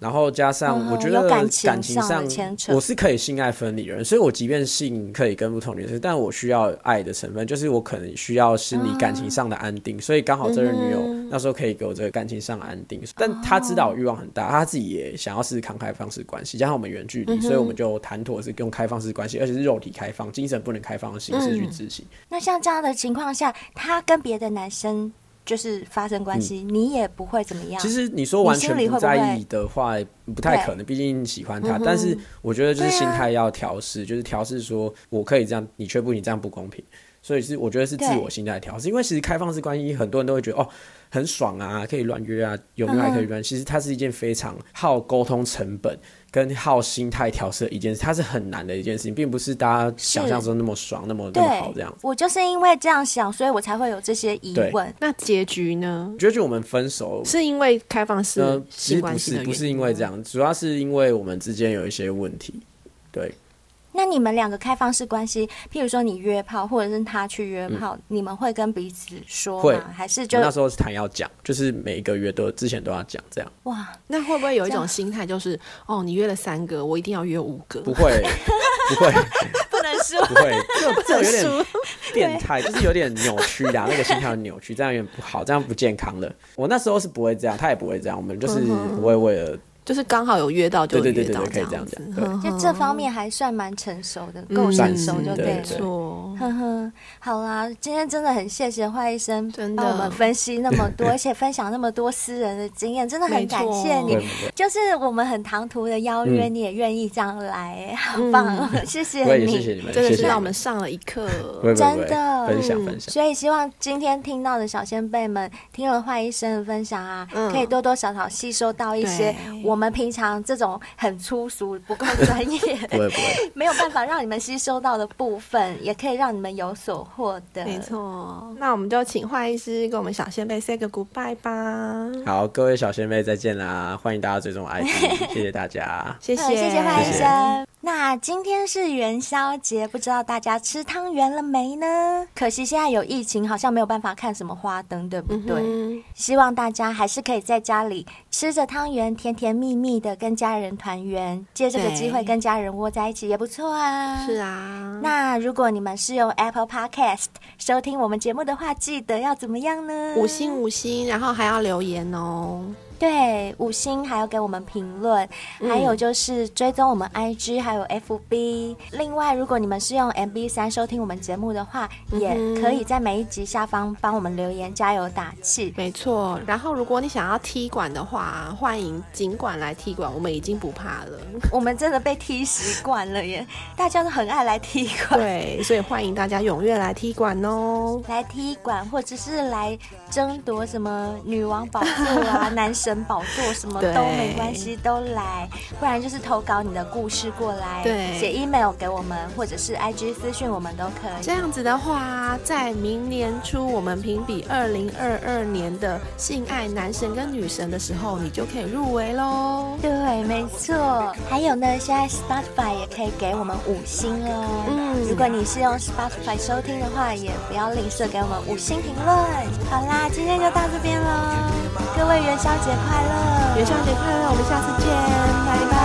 然后加上，我觉得感情上，我是可以性爱分离的人，所以我即便性可以跟不同女生，但我需要爱的成分，就是我可能需要心理感情上的安定，所以刚好这任女友那时候可以给我这个感情上的安定，但她知道我欲望很大，她自己也想要试试看开放式关系，加上我们远距离，所以我们就谈妥是用开放式关系，而且是肉体开放、精神不能开放的形式去执行。那像这样的情况下，她跟别的男生。就是发生关系，嗯、你也不会怎么样。其实你说完全不在意的话，不太可能，毕竟喜欢他。但是我觉得就是心态要调试，就是调试说我可以这样，你却不，你这样不公平。所以是我觉得是自我心态调试，因为其实开放式关系很多人都会觉得哦很爽啊，可以乱约啊，有没有还可以乱，嗯、其实它是一件非常耗沟通成本跟耗心态调试的一件事，它是很难的一件事情，并不是大家想象中那么爽，那么那么好这样。我就是因为这样想，所以我才会有这些疑问。那结局呢？结局我们分手是因为开放式关系、呃、其实不是，不是因为这样，主要是因为我们之间有一些问题，对。那你们两个开放式关系，譬如说你约炮，或者是他去约炮，嗯、你们会跟彼此说吗？会还是就那时候是谈要讲，就是每一个月都之前都要讲这样。哇，那会不会有一种心态，就是哦，你约了三个，我一定要约五个？不会，(laughs) 不会，不能说，不会，(laughs) 这这有点 (laughs) 变态，就是有点扭曲的，那个心态扭曲，这样有点不好，这样不健康的。我那时候是不会这样，他也不会这样，我们就是不会为了。就是刚好有约到就约到这样子，就这方面还算蛮成熟的，够成熟就对了。错，呵呵，好啦，今天真的很谢谢坏医生帮我们分析那么多，(laughs) 而且分享那么多私人的经验，真的很感谢你。就是我们很唐突的邀约，你也愿意这样来，好棒，(laughs) 谢谢你，谢谢你们，真的是让我们上了一课，真的。分享分享。所以希望今天听到的小先辈们，听了坏医生的分享啊，可以多多少少吸收到一些我。我们平常这种很粗俗、不够专业，不会不会，(laughs) 没有办法让你们吸收到的部分，也可以让你们有所获得。没错，那我们就请坏医师跟我们小仙贝 say 个 goodbye 吧。好，各位小仙贝再见啦！欢迎大家追踪 IG，(laughs) 谢谢大家，谢谢谢谢坏医生。那今天是元宵节，不知道大家吃汤圆了没呢？可惜现在有疫情，好像没有办法看什么花灯，对不对？嗯、希望大家还是可以在家里吃着汤圆，甜甜蜜蜜的跟家人团圆，借这个机会跟家人窝在一起也不错啊。是啊。那如果你们是用 Apple Podcast 收听我们节目的话，记得要怎么样呢？五星五星，然后还要留言哦。对，五星还有给我们评论，嗯、还有就是追踪我们 IG 还有 FB。另外，如果你们是用 MB 三收听我们节目的话，嗯、也可以在每一集下方帮我们留言加油打气。没错，然后如果你想要踢馆的话，欢迎尽管来踢馆，我们已经不怕了。(laughs) 我们真的被踢习惯了耶，大家都很爱来踢馆。对，所以欢迎大家踊跃来踢馆哦，来踢馆或者是来争夺什么女王宝座啊，(laughs) 男生。等宝座什么都没关系，都来，不然就是投稿你的故事过来，对，写 email 给我们，或者是 IG 私讯我们都可以。这样子的话，在明年初我们评比二零二二年的性爱男神跟女神的时候，你就可以入围喽。对，没错。还有呢，现在 Spotify 也可以给我们五星哦。嗯，如果你是用 Spotify 收听的话，也不要吝啬给我们五星评论。好啦，今天就到这边喽，各位元宵节快乐！元宵节快乐！我们下次见，拜拜。